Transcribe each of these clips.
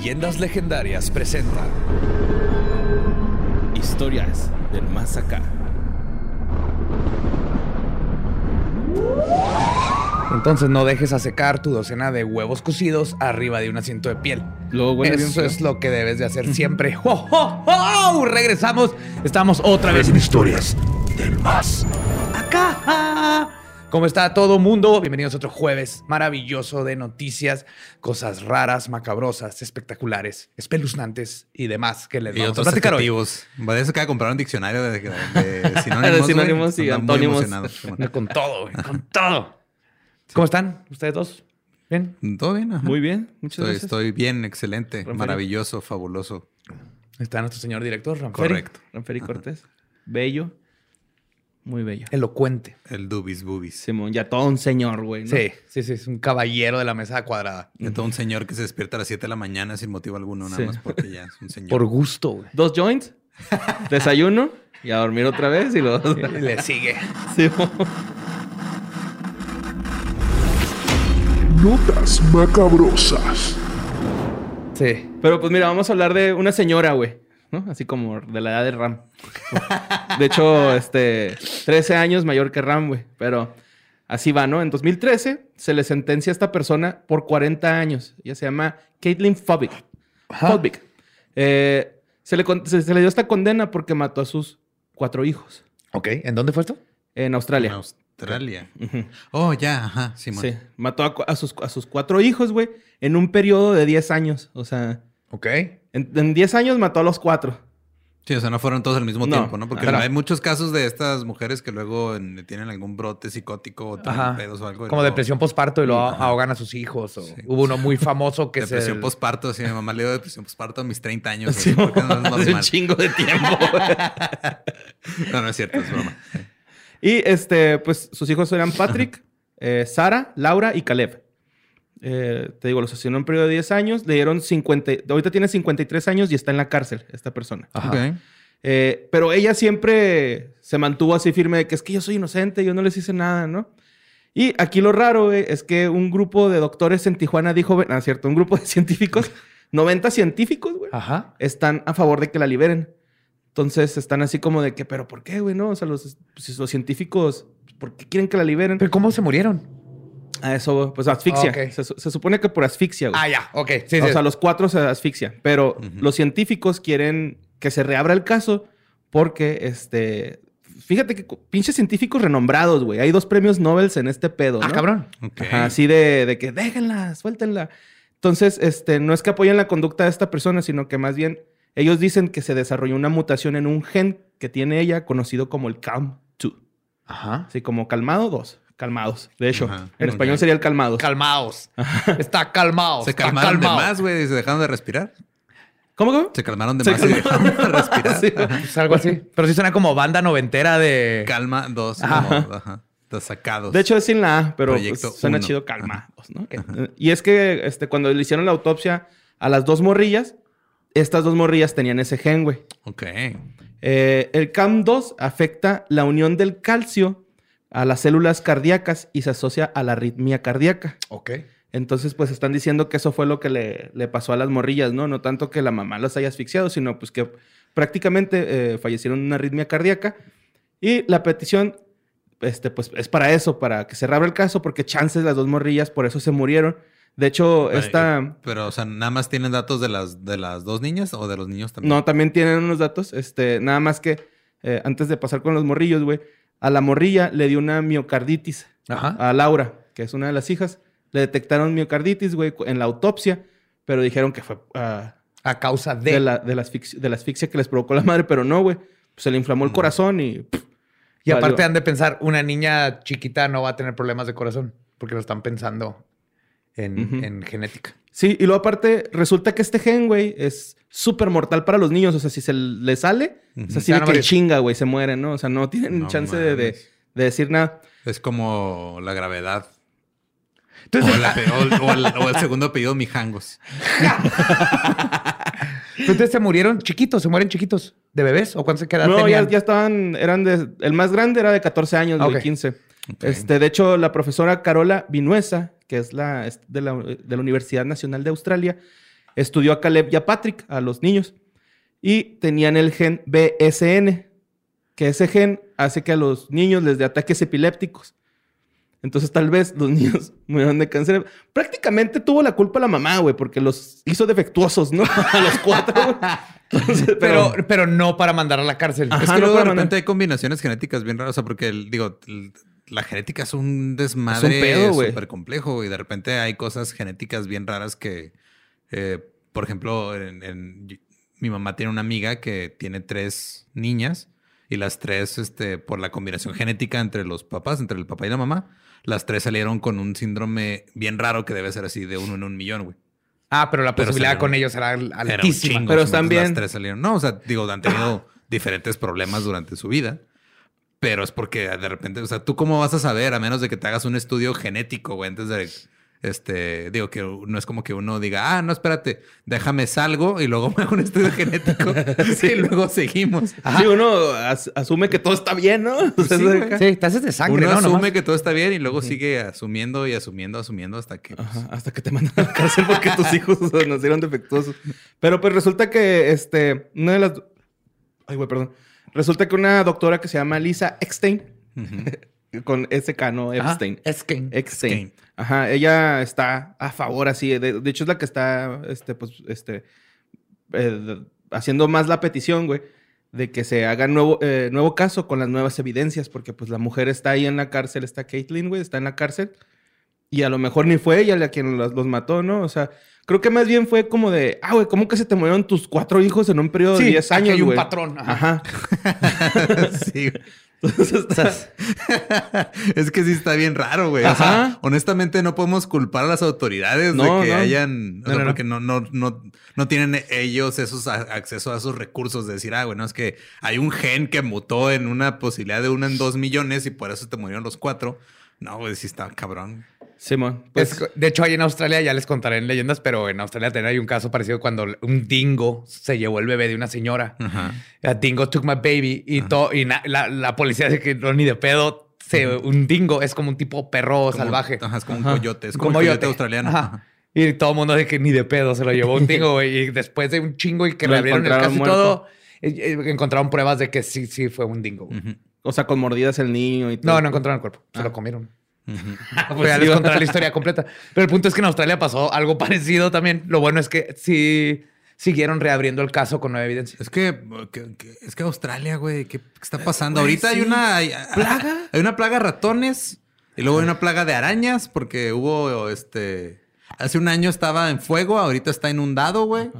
Leyendas Legendarias presenta Historias del Más Acá. Entonces no dejes a secar tu docena de huevos cocidos arriba de un asiento de piel. Luego Eso es lo que debes de hacer siempre. ¡Oh, oh, oh! Regresamos. Estamos otra vez en Historias del Más Acá. ¿Cómo está todo mundo? Bienvenidos a otro jueves maravilloso de noticias, cosas raras, macabrosas, espectaculares, espeluznantes y demás que les Y vamos a otros platicar hoy. adjetivos. Parece que comprar un diccionario de, de- sinónimos, sinónimos y antónimos. Con todo, con todo. ¿Cómo están ustedes dos? ¿Bien? Todo bien, ajá. Muy bien, muchas Estoy, gracias. estoy bien, excelente, Ramferi. maravilloso, fabuloso. Está nuestro señor director, Ramferi. Correcto. Ranferi Cortés. Bello. Muy bello. Elocuente. El dubis bubis. Simón, ya todo un señor, güey. ¿no? Sí, sí, sí, es un caballero de la mesa cuadrada. De todo un señor que se despierta a las 7 de la mañana sin motivo alguno, nada Sí. más porque ya es un señor. Por gusto, güey. Dos joints, desayuno y a dormir otra vez y luego... Y Le sigue. Simón. Notas macabrosas. Sí. Pero pues mira, vamos a hablar de una señora, güey. ¿No? Así como de la edad de Ram. De hecho, este, 13 años mayor que Ram, güey. Pero así va, ¿no? En 2013 se le sentencia a esta persona por 40 años. Ella se llama Caitlin Fobic. Fobic. Eh, se, le, se- se le dio esta condena porque mató a sus cuatro hijos Ok, ¿en dónde fue esto? en En Australia. Australia. Ujú. Oh, ya, ajá, Simón. Sí, mató a, a sus, a sus cuatro hijos, güey, en un periodo de 10 años. O sea, Ok. En, en 10 años mató a los cuatro. Sí, o sea, no fueron todos al mismo No. tiempo, ¿no? Porque Pero- hay muchos casos de estas mujeres que luego en- tienen algún brote psicótico o tienen pedos o algo. Como luego- depresión postparto y lo Ajá. ahogan a sus hijos. O Sí. Hubo uno muy famoso que Depresión se... postparto, sí, mi mamá le dio depresión postparto a mis 30 años. Sí, no es hace un chingo de tiempo. No, no es cierto, es broma. y este, pues sus hijos eran Patrick, eh, Sara, Laura y Caleb. Eh, te digo, los asesinó en un periodo de 10 años. Le dieron 50. Ahorita tiene 53 años y está en la cárcel, esta persona. Ajá. Eh, pero ella siempre se mantuvo así firme de que es que yo soy inocente, yo no les hice nada, ¿no? Y aquí lo raro güey, es que un grupo de doctores en Tijuana dijo, ah, cierto, un grupo de científicos, 90 científicos, güey, Ajá. están a favor de que la liberen. Entonces están así como de que, pero ¿por qué, güey? No, o sea, los, pues, los científicos, ¿por qué quieren que la liberen? ¿Pero cómo se murieron? A eso, pues asfixia. Se, su- se supone que por asfixia, güey. Ah, ya. Ok. Sí, o sí. sea, los cuatro se asfixian. Pero los científicos quieren que se reabra el caso porque, este... Fíjate que pinches científicos renombrados, güey. Hay dos premios Nobel en este pedo, Ah, cabrón. Ajá, así de, de que déjenla, suéltenla. Entonces, este, no es que apoyen la conducta de esta persona, sino que más bien ellos dicen que se desarrolló una mutación en un gen que tiene ella, conocido como el CALM2. Ajá. Así como calmado, dos. Calmados. De hecho, Ajá. en español sería el calmados. Calmaos. Está calmado. Se está calmaron de más, güey, y se dejaron de respirar. ¿Cómo, cómo? Se calmaron de Se más y dejaron de respirar. Sí. Pues algo así. Pero sí suena como banda noventera de... Calma, dos, Ajá. como, ajá. Dos sacados. De hecho, es sin la A, pero pues, suena uno. chido calmados, ¿no? Y es que este, cuando le hicieron la autopsia a las dos morrillas, estas dos morrillas tenían ese gen, güey. Ok. Eh, el CAM2 afecta la unión del calcio a las células cardíacas y se asocia a la arritmia cardíaca. Ok. Entonces, pues están diciendo que eso fue lo que le, le pasó a las morrillas, ¿no? No tanto que la mamá las haya asfixiado, sino pues que prácticamente eh, fallecieron de una arritmia cardíaca. Y la petición, este, pues es para eso, para que se reabra el caso, porque chances las dos morrillas por eso se murieron. De hecho, esta... Pero, o sea, nada más tienen datos de las, de las dos niñas o de los niños también. No, también tienen unos datos. Este, nada más que eh, antes de pasar con los morrillos, güey, a la morrilla le dio una miocarditis. Ajá. A Laura, que es una de las hijas, le detectaron miocarditis, güey, en la autopsia, pero dijeron que fue ah, A causa de... de, la, de, la asfixia, de la asfixia que les provocó la madre, pero no, güey. Pues se le inflamó el corazón y. pff, Y aparte han de pensar, una niña chiquita no va a tener problemas de corazón. Porque lo están pensando en, en genética. Sí, y luego aparte, resulta que este gen, güey, es súper mortal para los niños. O sea, si se le sale, es así de a que chinga, güey, se mueren, ¿no? O sea, no tienen No chance de, de- de decir nada. Es como la gravedad. Entonces, o, la pe- o- o el, o el segundo apellido Mijangos. entonces se murieron chiquitos, se mueren chiquitos. ¿De bebés? ¿O cuántos se quedan? No, ya, ya estaban, eran de, el más grande era de 14 años, Ok. 15. Ok. Este, de hecho, la profesora Carola Vinuesa, que es la es de la, de la Universidad Nacional de Australia, estudió a Caleb y a Patrick, a los niños, y tenían el gen BSN, que ese gen hace que a los niños les dé ataques epilépticos. Entonces tal vez los niños murieron de cáncer. Prácticamente tuvo la culpa la mamá, güey, porque los hizo defectuosos, ¿no? A los cuatro, güey. Entonces, Pero, pero no para mandar a la cárcel. Ajá. Es no que luego puede de mandar. repente hay combinaciones genéticas bien raras. O sea, porque el- digo, el- la genética es un desmadre súper complejo. Y de repente hay cosas genéticas bien raras que, eh, por ejemplo, en- en- mi mamá tiene una amiga que tiene tres niñas. Y las tres, este, por la combinación genética entre los papás, entre el papá y la mamá, las tres salieron con un síndrome bien raro que debe ser así de uno en un millón, güey. Ah, pero la Pero posibilidad salieron- con ellos era Era un altísima. chingo, Pero bien. Las tres salieron. No, o sea, digo, han tenido diferentes problemas durante su vida. Pero es porque de repente, o sea, ¿tú cómo vas a saber a menos de que te hagas un estudio genético, güey? Antes de, este, digo que no es como que uno diga, ah, no, espérate, déjame salgo y luego me hago un estudio genético y luego seguimos. Sí, uno as- asume que todo está bien, ¿no? O sea, Sí. Sí, te haces de sangre, Uno ¿no? asume Nomás. que todo está bien y luego sigue asumiendo y asumiendo, asumiendo hasta que... pues, Ajá, hasta que te mandan a la cárcel porque tus hijos o sea, nacieron defectuosos. Pero pues resulta que este, una de las. Ay, güey, perdón. Resulta que una doctora que se llama Lisa Eckstein, con SK, no. Epstein. Eckstein. Eckstein. Ajá, ella está a favor así. De, de hecho, es la que está, este, pues, este, eh, haciendo más la petición, güey, de que se haga nuevo, eh, nuevo caso con las nuevas evidencias, porque pues la mujer está ahí en la cárcel, está Caitlyn, güey, está en la cárcel. Y a lo mejor ni fue ella la quien los, los mató, ¿no? O sea, creo que más bien fue como de, ah, güey, ¿cómo que se te murieron tus cuatro hijos en un periodo Sí, de 10 aquí años, hay un güey? patrón, ajá. Ajá. sí. Entonces, está- es que sí está bien raro, güey. O sea, Ajá. honestamente no podemos culpar a las autoridades No, de que no. hayan... O No, sea, porque no, no, no, no tienen ellos esos a- acceso a esos recursos de decir, ah, bueno, es que hay un gen que mutó en una posibilidad de uno en dos millones y por eso te murieron los cuatro. No, güey, sí está cabrón. Simón, pues, Es- de hecho, ahí en Australia, ya les contaré en leyendas, pero en Australia también hay un caso parecido cuando un dingo se llevó el bebé de una señora. Ajá. A dingo took my baby y, to- y na- la, la policía dice que no, ni de pedo. Se, un dingo es como un tipo perro Como- salvaje. Ajá, es como Ajá. un coyote. Es como, Como el coyote yote. australiano. Ajá. Y todo el mundo dice que ni de pedo se lo llevó un dingo, güey. Y después de un chingo y que Lo le abrieron el caso y todo, eh, eh, encontraron pruebas de que sí, sí fue un dingo. güey. Ujú. o sea, con mordidas el niño y todo. No, no encontraron el cuerpo. Se Ah. lo comieron. Ujú. Pues ya sí, les va. contaré la historia completa. Pero el punto es que en Australia pasó algo parecido también. Lo bueno es que sí siguieron reabriendo el caso con nueva evidencia. Es que, que- que- es que Australia, güey, ¿qué, está pasando? güey, Ahorita hay una hay, ¿Plaga? Hay una plaga de ratones y luego hay una plaga de arañas porque hubo este hace un año estaba en fuego, ahorita está inundado, güey.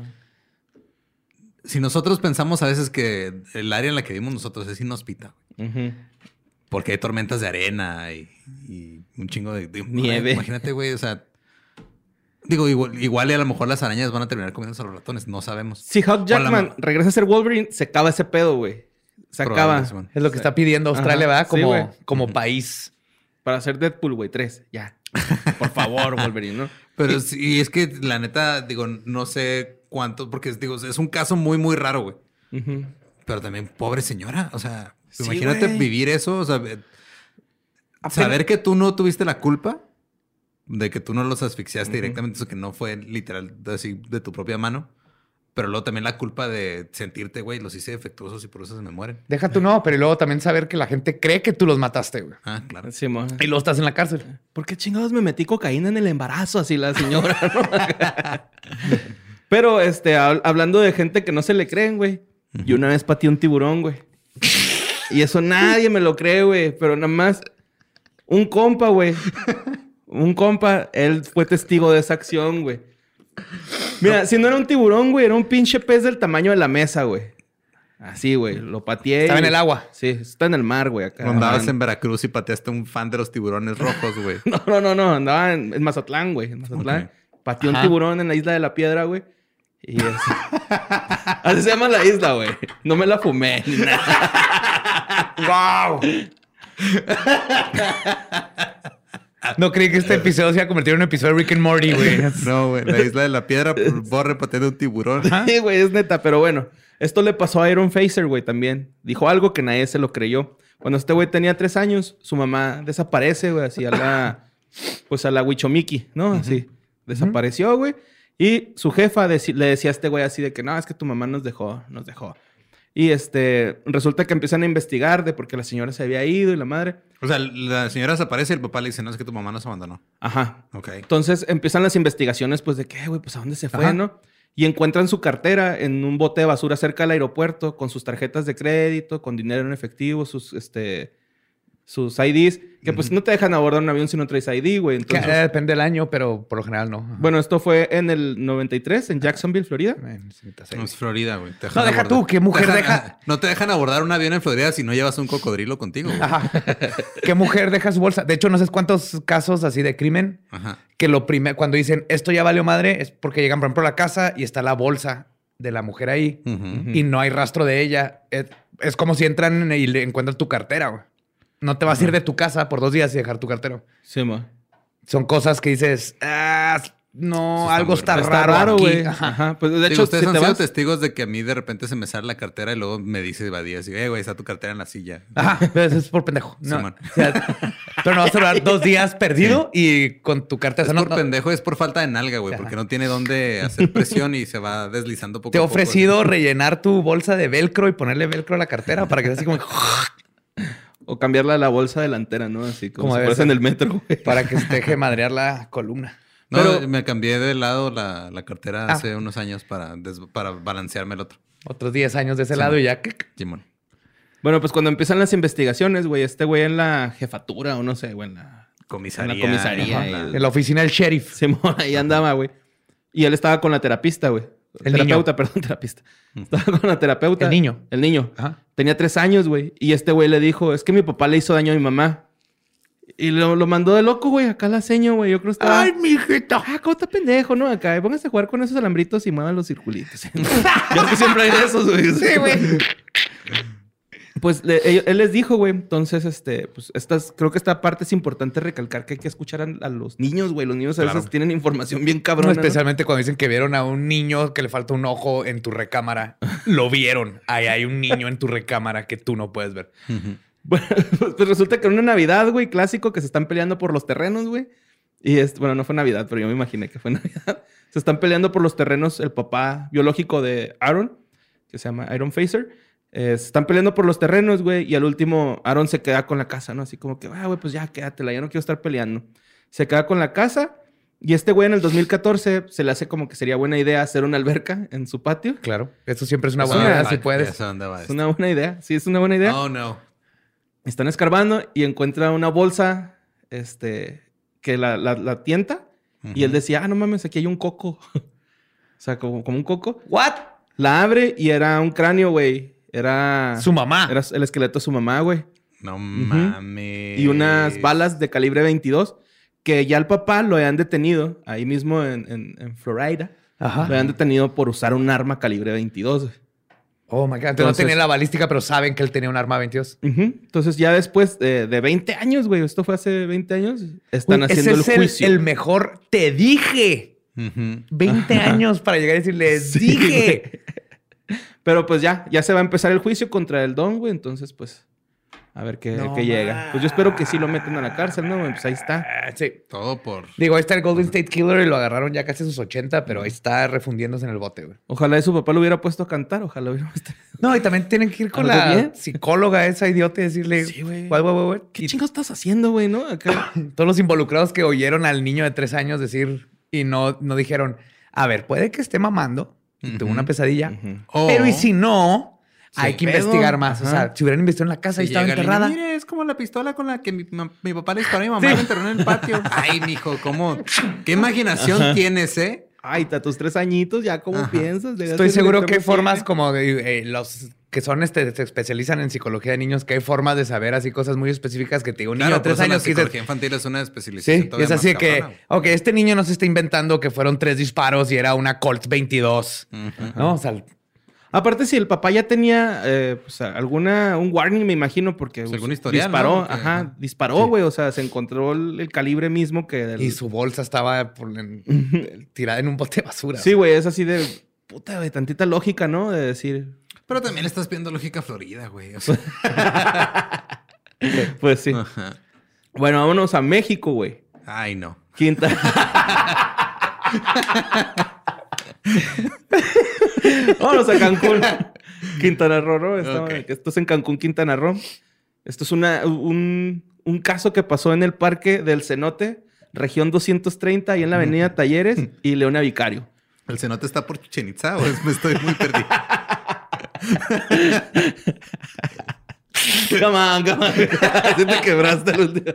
Si nosotros pensamos a veces que el área en la que vivimos nosotros es inhóspita, Ujú. porque hay tormentas de arena y, y un chingo de, de- Nieve. Imagínate, güey, o sea, digo, igual, igual y a lo mejor las arañas van a terminar comiéndose a los ratones, no sabemos. Si Hugh la Jackman ma- regresa a ser Wolverine, se acaba ese pedo, güey. Se acaba. Es lo que está pidiendo Australia, Ajá. ¿verdad? Como, como país. Para hacer Deadpool, güey, tres. Ya. Por favor, Wolverine, ¿no? Pero sí, es que la neta, digo, no sé cuánto, porque digo, es un caso muy, muy raro, güey. Pero también, pobre señora, o sea, Sí, imagínate vivir eso, o sea, saber que tú no tuviste la culpa de que tú no los asfixiaste directamente, eso que no fue literal así de tu propia mano, pero luego también la culpa de sentirte, güey, los hice defectuosos y por eso se me mueren. Deja tú no, pero luego también saber que la gente cree que tú los mataste, güey. Ah, claro. Sí. Y luego estás en la cárcel. ¿Por qué chingados me metí cocaína en el embarazo? Así la señora, ¿no? Pero, este, hab- hablando de gente que no se le creen, güey. Yo una vez pateé un tiburón, güey. Y eso nadie me lo cree, güey. Pero nada más un compa, güey. Un compa, él fue testigo de esa acción, güey. Mira, si no era un tiburón, güey, era un pinche pez del tamaño de la mesa, güey. Así, güey. Lo pateé. Estaba y- en el agua. Sí, está en el mar, güey, acá. Andabas en Veracruz y pateaste a un fan de los tiburones rojos, güey. No, no, no, no. Andaba en, en Mazatlán, güey. En Mazatlán. Pateó un tiburón en la isla de la piedra, güey. Y así. así se llama la isla, güey. No me la fumé. ¡Wow! No creí que este episodio se iba a convertir en un episodio de Rick and Morty, güey. No, güey, la isla de la piedra, por borre pateando un tiburón. Sí, güey, es neta. Pero bueno, esto le pasó a Iron Facer, güey, también. Dijo algo que nadie se lo creyó. Cuando este güey tenía tres años, su mamá desaparece, güey, así a la... Pues a la Wichomiki, ¿no? Así. Desapareció, güey. Y su jefa le decía a este güey así de que no, es que tu mamá nos dejó, nos dejó. Y este, resulta que empiezan a investigar de por qué la señora se había ido y la madre. O sea, la señora desaparece y el papá le dice, no, es que tu mamá nos abandonó. Ajá. Ok. Entonces empiezan las investigaciones, pues de que, güey, pues a dónde se fue, Ajá. ¿no? Y encuentran su cartera en un bote de basura cerca del aeropuerto con sus tarjetas de crédito, con dinero en efectivo, sus, este, sus IDs, que pues no te dejan abordar un avión si no traes ID, güey. Que, Entonces, eh, depende del año, pero por lo general no. Ajá. bueno, esto fue en el 93, en Jacksonville, Florida. No, es Florida, güey. Te No, deja abordar- tú, ¿qué mujer Dejan- deja? No te dejan abordar un avión en Florida si no llevas un cocodrilo contigo. güey. Ajá. ¿Qué mujer deja su bolsa? De hecho, no sé cuántos casos así de crimen Ajá. que lo primero, cuando dicen esto ya valió madre, es porque llegan, por ejemplo, a la casa y está la bolsa de la mujer ahí y no hay rastro de ella. Es, es como si entran y le encuentran tu cartera. güey. No te vas a ir de tu casa por dos días y dejar tu cartera. Sí, ma. Son cosas que dices, ah, no, está algo está raro. Está raro, raro, aquí". güey. Ajá. Ajá. Pues de Digo, hecho, ustedes si han te sido vas... testigos de que a mí de repente se me sale la cartera y luego me dice Badía así, eh, güey, está tu cartera en la silla. Ajá, pero eso es por pendejo. No. Simón. O sea, pero no vas a durar dos días perdido y con tu cartera. Es o sea, no- por no- pendejo, es por falta de nalga, güey, porque no tiene dónde hacer presión y se va deslizando poco Te he a poco. ofrecido rellenar tu bolsa de velcro y ponerle velcro a la cartera para que sea así como O cambiarla a la bolsa delantera, ¿no? Así como Como si en el metro, güey. para que se deje madrear la columna. No, Pero- me cambié de lado la, la cartera Ah. hace unos años para, des- para balancearme el otro. Otros 10 años de ese lado y ya. Simón. Bueno, pues cuando empiezan las investigaciones, güey, este güey en la jefatura o no sé, güey, en la... Comisaría. En la comisaría, Ajá. y- En la oficina del sheriff. Simón, ahí andaba, güey. Y él estaba con la terapista, güey. El terapeuta, perdón, terapista. Estaba con la terapeuta. El niño. El niño. Ajá. Tenía tres años, güey. Y este güey le dijo, es que mi papá le hizo daño a mi mamá. Y lo, lo mandó de loco, güey. Acá la seño, güey. Yo creo que estaba... ¡Ay, mijita! Ah, ¿cómo está pendejo, no? Acá, póngase a jugar con esos alambritos y muevan los circulitos. Yo que siempre hay de esos, güey. Sí, güey. Pues le- él, él les dijo, güey. Entonces, este, pues estas, creo que esta parte es importante recalcar que hay que escuchar a, a los niños, güey. Los niños a Claro. veces tienen información bien cabrona. ¿no? especialmente cuando dicen que vieron a un niño que le falta un ojo en tu recámara. Lo vieron. Ahí hay un niño en tu recámara que tú no puedes ver. Bueno, pues resulta que en una Navidad, güey, clásico, que se están peleando por los terrenos, güey. Y es, bueno, no fue Navidad, pero yo me imaginé que fue Navidad. Se están peleando por los terrenos el papá biológico de Aaron, que se llama Iron Facer. Eh, se están peleando por los terrenos, güey. Y al último, Aaron se queda con la casa, ¿no? Así como que, ah, güey, pues ya quédatela, ya no quiero estar peleando. Se queda con la casa. Y este güey en el 2014 se le hace como que sería buena idea hacer una alberca en su patio. Claro. Eso siempre es una buena idea si puedes. sé dónde va Es una buena idea. Sí, es una buena idea. Oh, no. Están escarbando y encuentra una bolsa este, que la, la, la tienta. Y él decía, ah, no mames, aquí hay un coco. o sea, como, como un coco. ¿What? La abre y era un cráneo, güey. Era, Su mamá. era el esqueleto de su mamá, güey. No mames. Y unas balas de calibre 22 que ya el papá lo habían detenido ahí mismo en, en, en Florida. Ajá. Lo habían detenido por usar un arma calibre 22. güey. Oh my God. Entonces, no tenía la balística, pero saben que él tenía un arma 22. Ujú. Entonces ya después de, de 20 años, güey, esto fue hace 20 años, están Uy, haciendo el ese es juicio. el, mejor. Te dije. Ujú. 20 años para llegar y decirles, Sí, dije. Pero pues ya, ya se va a empezar el juicio contra el Don, güey. Entonces, pues, a ver qué, No qué llega. Pues yo espero que sí lo meten a la cárcel, ¿no? Pues ahí está. Ah, sí. Todo por. Digo, ahí está el Golden State Killer y lo agarraron ya casi a sus 80, pero ahí está refundiéndose en el bote, güey. Ojalá y su papá lo hubiera puesto a cantar. Ojalá hubiera puesto... No, y también tienen que ir con ¿Algo la bien? psicóloga esa idiota y decirle, Sí, güey. "Guay, guay, guay, guay". ¿Qué Y chingados estás haciendo, güey, no? Acá. todos los involucrados que oyeron al niño de tres años decir y no, no dijeron, a ver, puede que esté mamando y tuvo una pesadilla, pero y si no, Sí, hay que pedo. investigar más. O sea, si hubieran investigado en la casa y estaba enterrada. Mire, es como la pistola con la que mi, mi papá le disparó a mi mamá y me enterró en el patio. Ay, mijo, ¿cómo? ¿Qué imaginación tienes, eh? Ay, a tus tres añitos, ya, ¿cómo Ajá. piensas? Estoy seguro que formas como de, eh, los que son este, se especializan en psicología de niños, que hay formas de saber así cosas muy específicas que te digo, un niño Claro, de tres la años que dices, psicología infantil es una especialización Sí, es así que, cabrona, ok, este niño no se está inventando que fueron tres disparos y era una Colt 22, güey. Ujú. ¿no? O sea, Aparte, si el papá ya tenía eh, pues, alguna, un warning, me imagino, porque Pues, pues, algún historial, disparó, ajá, ajá. disparó, güey, o sea, se encontró el, el calibre mismo que del... y su bolsa estaba por en- tirada en un bote de basura. Sí, güey, es así de, puta, güey, tantita lógica, ¿no? De decir, Pero también estás pidiendo lógica Florida, güey. O sea, pues sí. ajá. Bueno, vámonos a México, güey. Ay, no. Quinta. Vámonos a Cancún. Quintana Roo, ¿no? Esto, es en Cancún, Quintana Roo. Esto es una, un, un caso que pasó en el parque del Cenote, región 230, ahí en la avenida Talleres y Leona Vicario. ¿El cenote está por Chichen Itza o me estoy muy perdido? Come on, come on. Así te quebraste el último.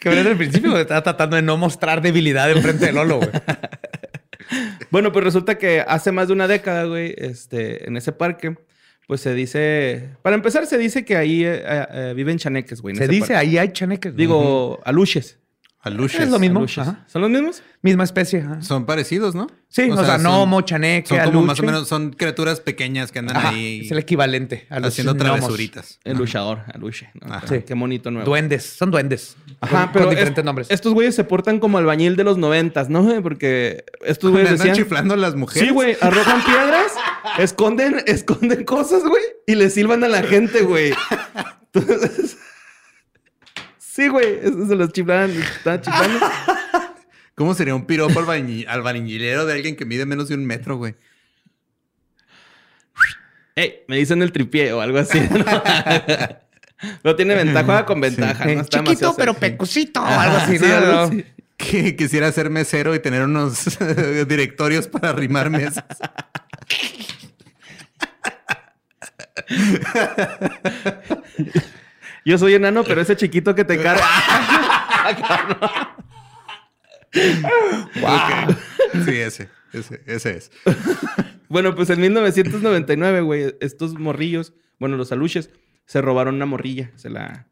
Que desde el principio güey, estaba tratando de no mostrar debilidad enfrente de Lolo, güey. Bueno, pues resulta que hace más de una década, güey, este, en ese parque, pues se dice... Para empezar, se dice que ahí eh, eh, viven chaneques, güey. en Se ese dice, parque. ahí hay chaneques. güey. Digo, aluches. Aluches. Es lo mismo. Ajá. ¿Son los mismos? Misma especie. ajá. Son parecidos, ¿no? Sí, o, sea, son- gnomo, chaneque, Son como más o menos, son criaturas pequeñas que andan Ajá, ahí Es el equivalente a los haciendo gnomos. travesuritas. El luchador, aluche. ¿no? Ajá. Sí. Qué bonito nuevo. Duendes. Son duendes. Ajá, Con- pero con es- diferentes nombres. Estos güeyes se portan como albañil de los noventas, ¿no? Porque estos güeyes ¿Andan decían... chiflando a las mujeres? Sí, güey, arrojan piedras, esconden, esconden cosas, güey, y le silban a la gente, güey. Entonces, sí, güey, eso se los chiflaban, estaban chiflando. ¿Cómo sería un piropo albañi- albañilero de alguien que mide menos de un metro, güey? Ey, me dicen el tripié o algo así. ¿no? Tiene ventaja, juega con ventaja, Eh, ¿no? Está chiquito, pero cerca. pecosito. Ajá, algo así, sí, ¿no? algo No. así. Que quisiera ser mesero y tener unos directorios para arrimar mesas. Yo soy enano, pero ese chiquito que te carga. Sí, ese. Ese, ese es. Bueno, pues en 1999, güey, estos morrillos, bueno, los aluches, se robaron una morrilla. Se la.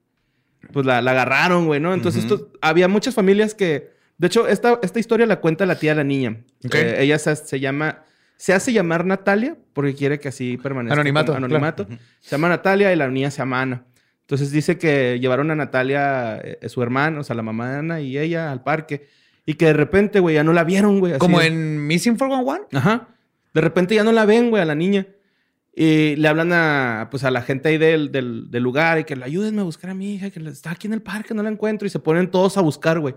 Pues la, la agarraron, güey, ¿no? Entonces, Ujú. estos- había muchas familias que. De hecho, esta, esta historia la cuenta la tía de la niña. Ok. Eh, ella se, se llama. Se hace llamar Natalia porque quiere que así permanezca. Anonimato, Anonimato. Se llama Natalia y la niña se llama Ana. Entonces dice que llevaron a Natalia, eh, su hermano, o sea, la mamá de Ana y ella al parque. Y que de repente, güey, ya no la vieron, güey. Como en Missing 411. Ajá. De repente ya no la ven, güey, a la niña. Y le hablan a, pues, a la gente ahí del, del, del lugar y que le ayúdenme a buscar a mi hija, que está aquí en el parque, no la encuentro. Y se ponen todos a buscar, güey.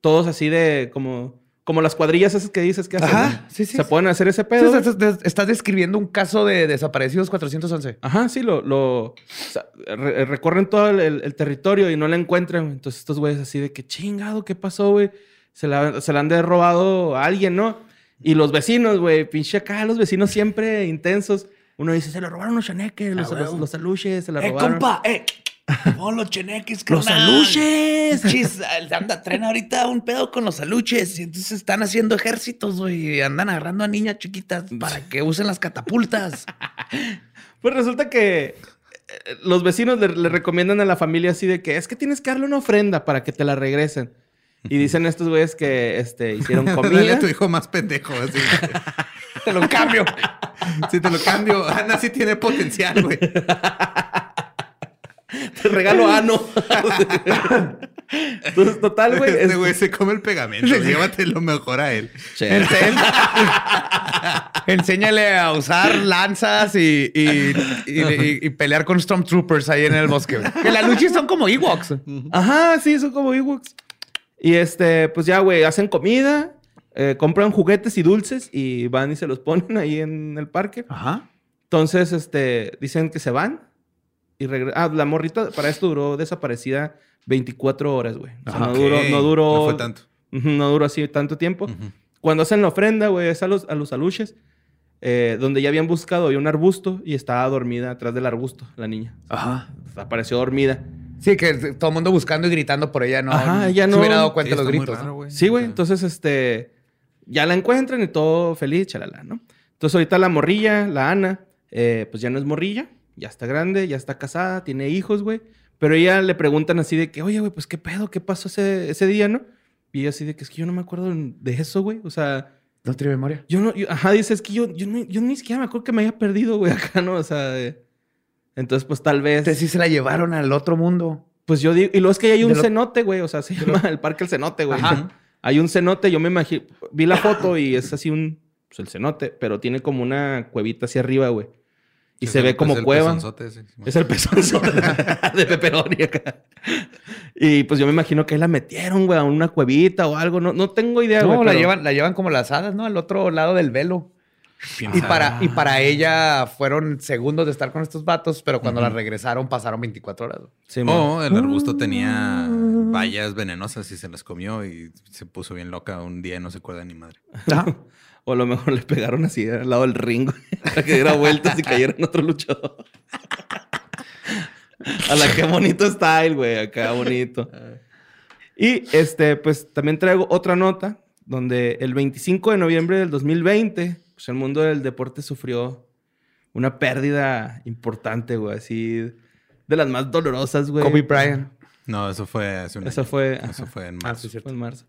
Todos así de como, como las cuadrillas esas que dices que hacen. Ajá, sí, sí, Se sí. a hacer ese Sí, pedo. güey. estás, describiendo un caso de desaparecidos 411. Ajá, sí, lo, lo o sea, re- recorren todo el, territorio y no la encuentran. Entonces estos güeyes así de que chingado, ¿qué pasó, güey? Se la, se la han de robado a alguien, ¿no? Y los vecinos, güey, pinche acá, los vecinos siempre intensos. Uno dice, se lo robaron los chaneques, los, los, los aluches, se la Eh, robaron. compa, eh. Oh, los cheneques, ¡Los carnal. aluches! Chis, anda, traen ahorita un pedo con los aluches y entonces están haciendo ejércitos, güey. y Andan agarrando a niñas chiquitas para que usen las catapultas. Pues resulta que eh, los vecinos le, le recomiendan a la familia así de que es que tienes que darle una ofrenda para que te la regresen. Y dicen estos güeyes que este, hicieron Dale comida. a tu hijo más pendejo. Así. Te lo cambio. Si te lo cambio, Ana sí tiene potencial, güey. Te regalo ano. Entonces, total, güey. Este es- güey se come el pegamento. Llévate lo mejor a él. Che. Enséñale a usar lanzas y, y- y- y- y pelear con Stormtroopers ahí en el bosque. Que las luchis son como Ewoks. Ajá, sí, son como Ewoks. Y este, pues ya, güey, hacen comida, eh, compran juguetes y dulces y van y se los ponen ahí en el parque. Ajá. Entonces, este, dicen que se van y regresan. Ah, la morrita para esto duró desaparecida 24 horas, güey. O sea, Ajá, no duró, no duró. No fue tanto. Ujú, No duró así tanto tiempo. Cuando hacen la ofrenda, güey, es a los, a los aluches, eh, donde ya habían buscado, había un arbusto y estaba dormida atrás del arbusto, la niña. Ajá. Apareció dormida. Sí, que todo el mundo buscando y gritando por ella, no. Ajá, ella se no- hubiera dado cuenta Sí, de los gritos. Sí, güey. Entonces, este, ya la encuentran y todo feliz, chalala, ¿no? Entonces, ahorita la morrilla, la Ana, eh, pues ya no es morrilla, ya está grande, ya está casada, tiene hijos, güey. Pero ella le preguntan así de que, oye, güey, pues qué pedo, qué pasó ese, ese día, ¿no? Y ella así de que es que yo no me acuerdo de eso, güey. O sea, No tiene memoria. yo no, yo- ajá, dice, es que yo, yo, no- yo ni siquiera me acuerdo que me haya perdido, güey, acá, ¿no? O sea, de- entonces, pues tal vez. Entonces sí se la llevaron al otro mundo. Pues yo digo, y luego es que hay un lo- cenote, güey, o sea, se llama el parque El Cenote, güey. Ajá. Hay un cenote, yo me imagino, vi la foto y es así un, pues el cenote, pero tiene como una cuevita hacia arriba, güey. Y Es se el- ve como es el cueva. pezonzote ese, sí. Es el pezón de pepperoni acá. Y pues yo me imagino que ahí la metieron, güey, a una cuevita o algo. No, no tengo idea, No, güey. la pero- llevan, la llevan como las hadas, ¿no? Al otro lado del velo. ¿Quién Y para, y para ella fueron segundos de estar con estos vatos, pero cuando la regresaron pasaron 24 horas. Sí, mo. O el arbusto tenía bayas venenosas y se las comió y se puso bien loca un día y no se acuerda ni madre. O a lo mejor le pegaron así al lado del ring, güey, para que diera vueltas y cayera en otro luchador. a la que bonito style, güey, acá bonito. Y este, pues también traigo otra nota donde el 25 de noviembre del 2020, pues el mundo del deporte sufrió una pérdida importante, güey, así de las más dolorosas, güey. Kobe Bryant. No, eso fue hace un Eso año. fue, Eso ajá. fue en Ah, marzo. sí, cierto. Fue en marzo.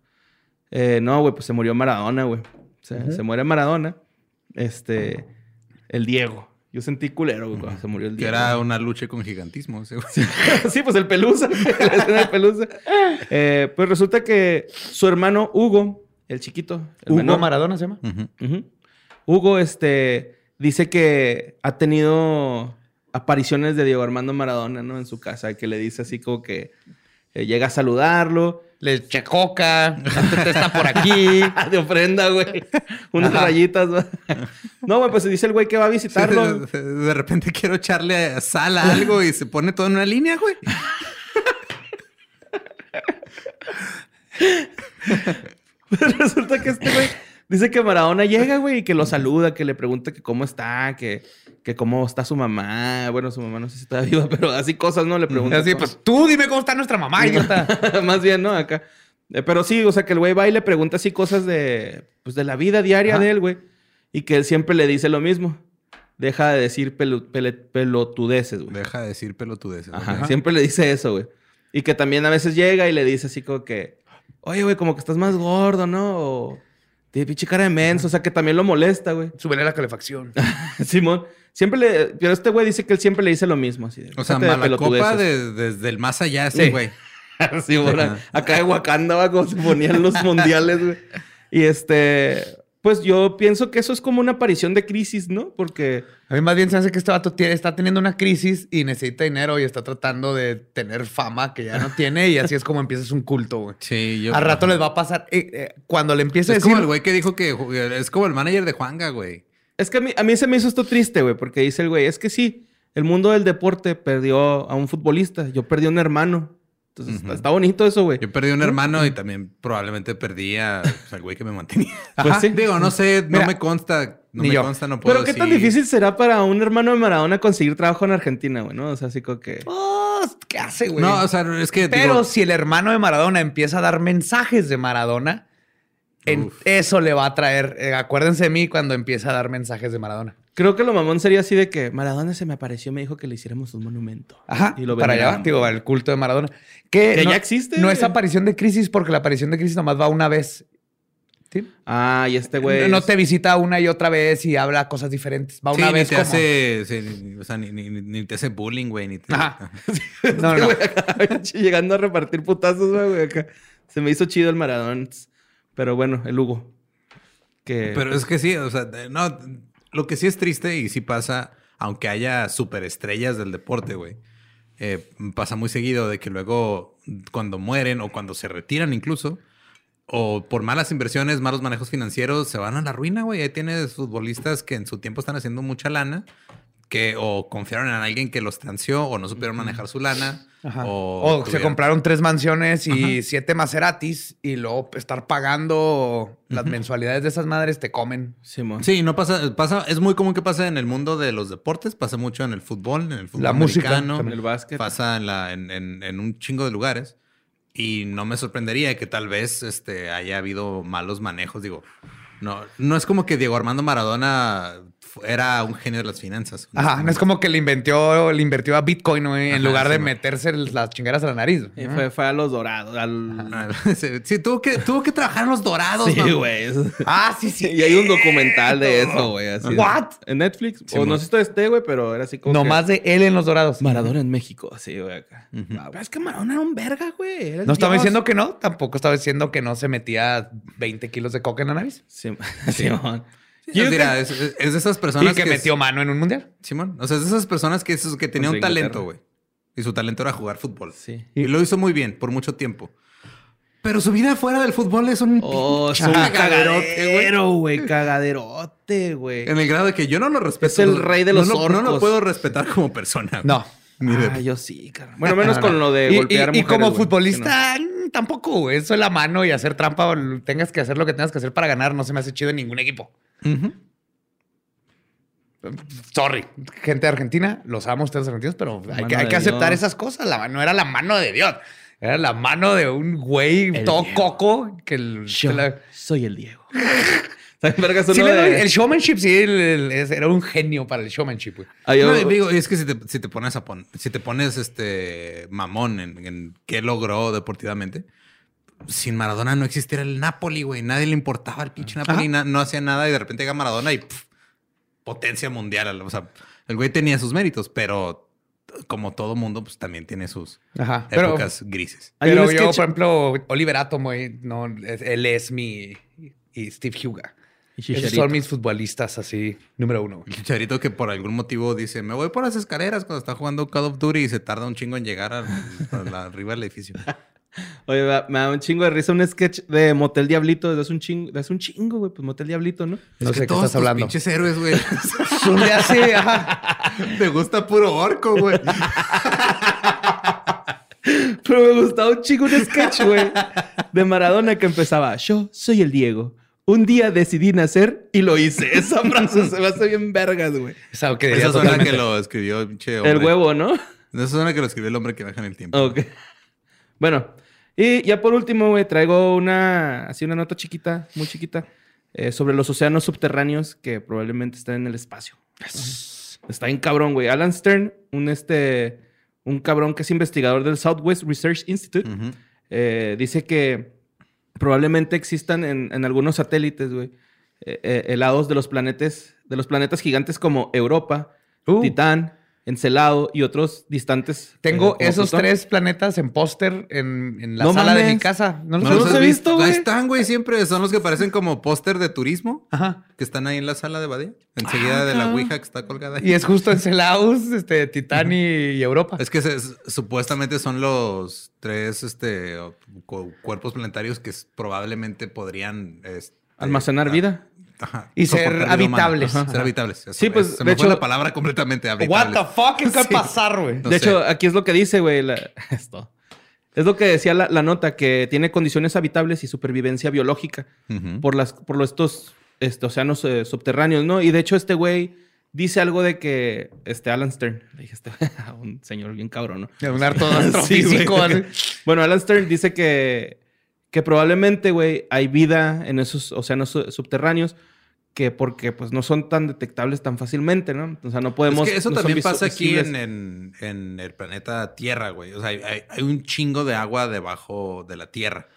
Eh, no, güey, pues se murió Maradona, güey. Se, se muere Maradona. Este, el Diego. Yo sentí culero, güey, cuando se murió el que Diego. era una lucha con gigantismo. sí, pues el Pelusa. la escena del Pelusa. Eh, pues resulta que su hermano Hugo, el chiquito, el Hugo menor, Maradona se llama. Hugo, este, dice que ha tenido apariciones de Diego Armando Maradona, ¿no? En su casa, que le dice así como que eh, llega a saludarlo. Le eché coca. Este está por aquí. de ofrenda, güey. Unas rayitas, güey. No, güey, pues dice el güey que va a visitarlo. De, de- de repente quiero echarle sal a algo y se pone todo en una línea, güey. Resulta que este güey dice que Maradona llega, güey, y que lo saluda, que le pregunta que cómo está, que, que cómo está su mamá. Bueno, su mamá no sé si está viva, pero así cosas, ¿no? Le pregunta. Así, cómo- pues tú dime cómo está nuestra mamá, idiota. Más bien, ¿no? Acá. Eh, pero sí, o sea, que el güey va y le pregunta así cosas de, pues, de la vida diaria Ajá. de él, güey. Y que él siempre le dice lo mismo. Deja de decir pelu- pele- pelotudeces, güey. Deja de decir pelotudeces. Ajá, ¿ok? siempre le dice eso, güey. Y que también a veces llega y le dice así como que, oye, güey, como que estás más gordo, ¿no? O tiene pinche cara de menso, o sea, que también lo molesta, güey. Súbele la calefacción. Simón, siempre le, pero este güey dice que él siempre le dice lo mismo, así de, O sea, "Déjate de mala copa pelotudeces". de- desde el más allá, ese Sí. güey. Sí, bueno, acá de Wakanda, va, como se ponían los mundiales, güey. Y este, pues yo pienso que eso es como una aparición de crisis, ¿no? Porque, A mí más bien se hace que este vato tiene- está teniendo una crisis y necesita dinero y está tratando de tener fama que ya no tiene y así es como empiezas un culto, güey. Sí, yo. Al rato les va a pasar. eh, eh, cuando le empiece a Es decir. como el güey que dijo que es como el manager de Juanga, güey. es que a mí, a mí se me hizo esto triste, güey, porque dice el güey, es que sí, el mundo del deporte perdió a un futbolista, yo perdí a un hermano. Entonces, está, bonito eso, güey. Yo perdí un hermano y también probablemente perdí a, pues, al güey que me mantenía. Pues sí. Digo, no sé, no Mira, me consta, no me yo. consta, no puedo Pero qué tan difícil será para un hermano de Maradona conseguir trabajo en Argentina, güey, ¿no? O sea, así como que... "Oh, ¿Qué hace, güey? No, o sea, es que. Pero digo, si el hermano de Maradona empieza a dar mensajes de Maradona, en eso le va a traer. eh, acuérdense de mí cuando empieza a dar mensajes de Maradona. Creo que lo mamón sería así de que Maradona se me apareció me dijo que le hiciéramos un monumento. Ajá. Y lo para allá, digo, el culto de Maradona. Que, Que no, ya existe. No es aparición de crisis porque la aparición de crisis nomás va una vez. ¿Sí? Ah, y este güey... no, te visita una y otra vez y habla cosas diferentes. Va sí, una ni vez te como... hace. sí, ni- o sea, ni, ni- ni- ni te hace bullying, güey. Ni te, Ajá. No, no. acá, Llegando a repartir putazos, güey, acá. Se me hizo chido el Maradona. Pero bueno, el Hugo. Que... Pero es que sí, o sea, no, lo que sí es triste y sí pasa, aunque haya superestrellas del deporte, güey, eh, pasa muy seguido de que luego cuando mueren o cuando se retiran incluso, o por malas inversiones, malos manejos financieros, se van a la ruina, güey. Ahí tienes futbolistas que en su tiempo están haciendo mucha lana, que o confiaron en alguien que los transeó o no supieron manejar su lana. Ajá. O, O, se compraron tres mansiones y Ajá. siete Maseratis y luego estar pagando las mensualidades de esas madres te comen. Simón. Sí, no pasa, pasa, es muy común que pase en el mundo de los deportes, pasa mucho en el fútbol, en el fútbol La música americano, también. El básquet. pasa en, la, en, en- en un chingo de lugares. Y no me sorprendería que tal vez este, haya habido malos manejos. Digo, no, no es como que Diego Armando Maradona era un genio de las finanzas. Ajá, no es como que le inventó, le invirtió a Bitcoin güey, en Ajá, lugar de sí, meterse las chingaras a la nariz. Y fue, fue a los dorados. Al... Sí, sí, tuvo que, tuvo que trabajar en los dorados. Sí, güey. Ah, sí, sí. Y hay un documental de eso, güey. What? En Netflix. Sí, o no sé si esto esté, güey, pero era así como. No que- más de él en los dorados. Maradona en México. Así, güey, acá. Pero es que Maradona era un verga, güey. No estaba dios. diciendo que no, tampoco estaba diciendo que no se metía 20 kilos de coca en la nariz. Sí, Simón. Pues mira, es, es- es de esas Y personas que es- metió mano en un mundial. Simón. O sea, es de esas personas que, es- que tenía un talento, güey. Y su talento era jugar fútbol. Sí. Y lo hizo muy bien por mucho tiempo. Pero su vida fuera del fútbol es un Oh, es un cagadero, güey. Cagaderote, güey. En el grado de que yo no lo respeto. Es el rey de los no, lo- No lo puedo respetar como persona. No. Ni de- Ah, yo sí. Bueno, menos con lo de Y- golpear y, y mujeres, como futbolista, mm, tampoco, güey. Eso es la mano y hacer trampa o tengas que hacer lo que tengas que hacer para ganar no se me hace chido en ningún equipo. Sorry, gente de Argentina, los amo ustedes argentinos, pero hay que, hay de que aceptar Dios. esas cosas. La, no era la mano de Dios, era la mano de un güey El todo Diego. coco que el, Yo la- soy el Diego. Sí, de- el showmanship, sí, el- el- es- era un genio para el showmanship, güey. Yo- No, y digo, es que si te, si te pones a pon- si te pones este mamón en, en qué logró deportivamente, sin Maradona no existiera el Napoli, güey. Nadie le importaba el pinche Napoli, na- no hacía nada y de repente llega Maradona y potencia mundial. O sea, el güey tenía sus méritos, pero como todo mundo, pues también tiene sus Ajá. Pero, épocas grises. Pero yo, por ejemplo, Oliver Atom, güey, no, él es mi. Y Steve Huga. Esos son mis futbolistas así, número uno. El chicharito que por algún motivo dice, me voy por las escaleras cuando está jugando Call of Duty y se tarda un chingo en llegar al- a la- arriba del edificio. Oye, me da un chingo de risa un sketch de Motel Diablito desde hace un chingo, desde hace un chingo, güey. Pues Motel Diablito, ¿no? No Es sé qué todos estás hablando. pinches héroes, güey. Son de hace, ajá. Te gusta puro orco, güey. Pero me gustaba un chingo un sketch, güey. De Maradona que empezaba, yo soy el Diego. Un día decidí nacer y lo hice. Esa frase se me hace bien vergas, güey. Esa suena totalmente. que lo escribió el pinche hombre. El huevo, ¿no? Esa suena que lo escribió el hombre que viaja en el tiempo. Ok. Bueno, y ya por último, güey, traigo una, así una nota chiquita, muy chiquita, eh, sobre los océanos subterráneos que probablemente están en el espacio. Está bien cabrón, güey. Alan Stern, un, este, un cabrón que es investigador del Southwest Research Institute, eh, dice que probablemente existan en, en algunos satélites, güey, eh, helados de los planetas, de los planetas gigantes como Europa, Uh. Titán, Encelado y otros distantes. Tengo eh, esos Plutón. tres planetas en póster en, en la No sala de mi casa. ¿No los ¿No has los los he visto, güey. Ahí están, güey, siempre. Son los que parecen como póster de turismo. Ajá. Que están ahí en la sala de Badía. Enseguida de la Ouija que está colgada ahí. Y es justo en Celaus, este, Titán y, y Europa. Es que se- es- supuestamente son los tres este, cu- cuerpos planetarios que probablemente podrían... este, Almacenar ah, vida. Ajá, Y ser habitables. Ajá. Ser habitables. eso Sí, es. pues, Se de me fue hecho- la palabra completamente What habitables. the fuck? ¿Qué va a Sí. pasar, güey? No de sé. hecho, aquí es lo que dice, güey, esto. Es lo que decía la, la nota, que tiene condiciones habitables y supervivencia biológica Ujú. por, las, por los- estos este, océanos eh, subterráneos, ¿no? Y de hecho, este güey dice algo de que, este, Alan Stern, le dije, este, un señor bien cabrón, ¿no? Un harto Sí, astrofísico. así. Bueno, Alan Stern dice que, que probablemente, güey, hay vida en esos océanos su- subterráneos que porque pues no son tan detectables tan fácilmente, ¿no? O sea, no podemos... Es que eso no también pasa aquí en, en- en el planeta Tierra, güey. O sea, hay, un chingo de agua debajo de la Tierra.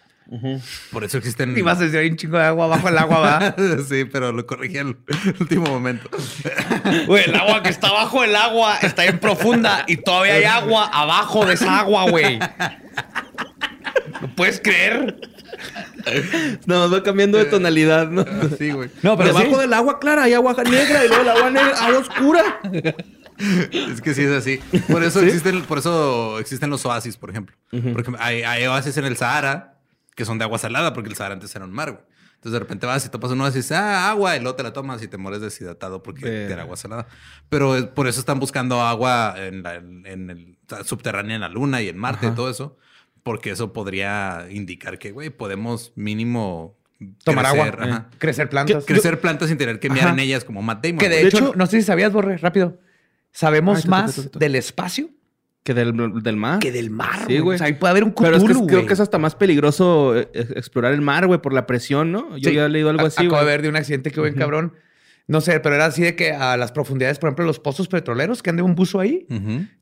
Por eso existen... Y vas a decir, hay un chingo de agua abajo el agua, va. sí, pero lo corregí al último momento. Güey, el agua que está abajo del agua está bien profunda y todavía hay agua abajo de esa agua, güey. ¿Lo puedes creer? No, va cambiando de tonalidad, ¿no? Sí, güey. No, pero Debajo sí. del agua clara hay agua negra y luego el agua negra, agua oscura. Es que sí es así. Por eso existen, por eso existen los oasis, por ejemplo. Porque hay, hay oasis en el Sahara que son de agua salada, porque el Sahara antes era un mar, güey. Entonces de repente vas y topas un oasis, ah, agua, y luego te la tomas y te mueres deshidratado porque era agua salada. Pero es- por eso están buscando agua en, la- en el subterránea en la Luna y en Marte y todo eso. Porque eso podría indicar que, güey, podemos mínimo Tomar crecer, agua, ajá. eh, crecer Que- plantas. crecer plantas sin tener que miar Ajá. en ellas como Matt Damon. Que de, hecho, hecho- no sé si sabías, Borre, rápido. Sabemos Ay, tú, tú, más tú, tú, tú. del espacio Que del, del mar. que del mar. Sí, güey. O sea, ahí puede haber un Pero es que Cthulhu, creo que es hasta más peligroso eh, eh, explorar el mar, güey, por la presión, ¿no? Yo Sí. ya he leído algo así, Acabo de ver de un accidente que hubo en cabrón. No sé, pero era así de que a las profundidades, por ejemplo, los pozos petroleros que ande un buzo ahí,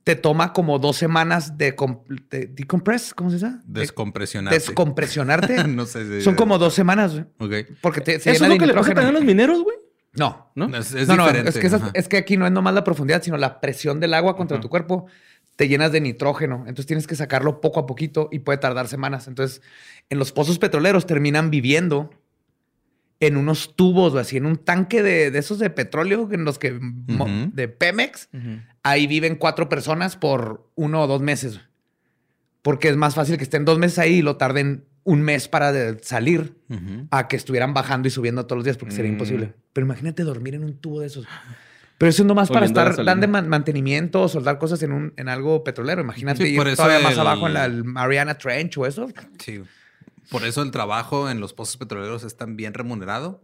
te toma como dos semanas de, de decompress, ¿cómo se dice? De- Descompresionarte. descompresionarte. no sé si- Son como dos semanas, güey. Ok. Porque te, se Eso llena es de lo que le pasa a los mineros, güey. No, ¿No? Es, es no, no, diferente. es que, esas- es que aquí no es nomás la profundidad, sino la presión del agua contra tu cuerpo. Te llenas de nitrógeno. Entonces tienes que sacarlo poco a poquito y puede tardar semanas. Entonces, en los pozos petroleros terminan viviendo en unos tubos, güey, así en un tanque de, de esos de petróleo en los que de Pemex. Ahí viven cuatro personas por uno o dos meses. Porque es más fácil que estén dos meses ahí y lo tarden un mes para de- salir a que estuvieran bajando y subiendo todos los días porque sería Mm. imposible. Pero imagínate dormir en un tubo de esos. Pero eso es nomás para estar dando man- mantenimiento o soldar cosas en, un, en algo petrolero. Imagínate Sí, ir todavía más abajo en la Mariana Trench o eso. Sí. Por eso el trabajo en los pozos petroleros es tan bien remunerado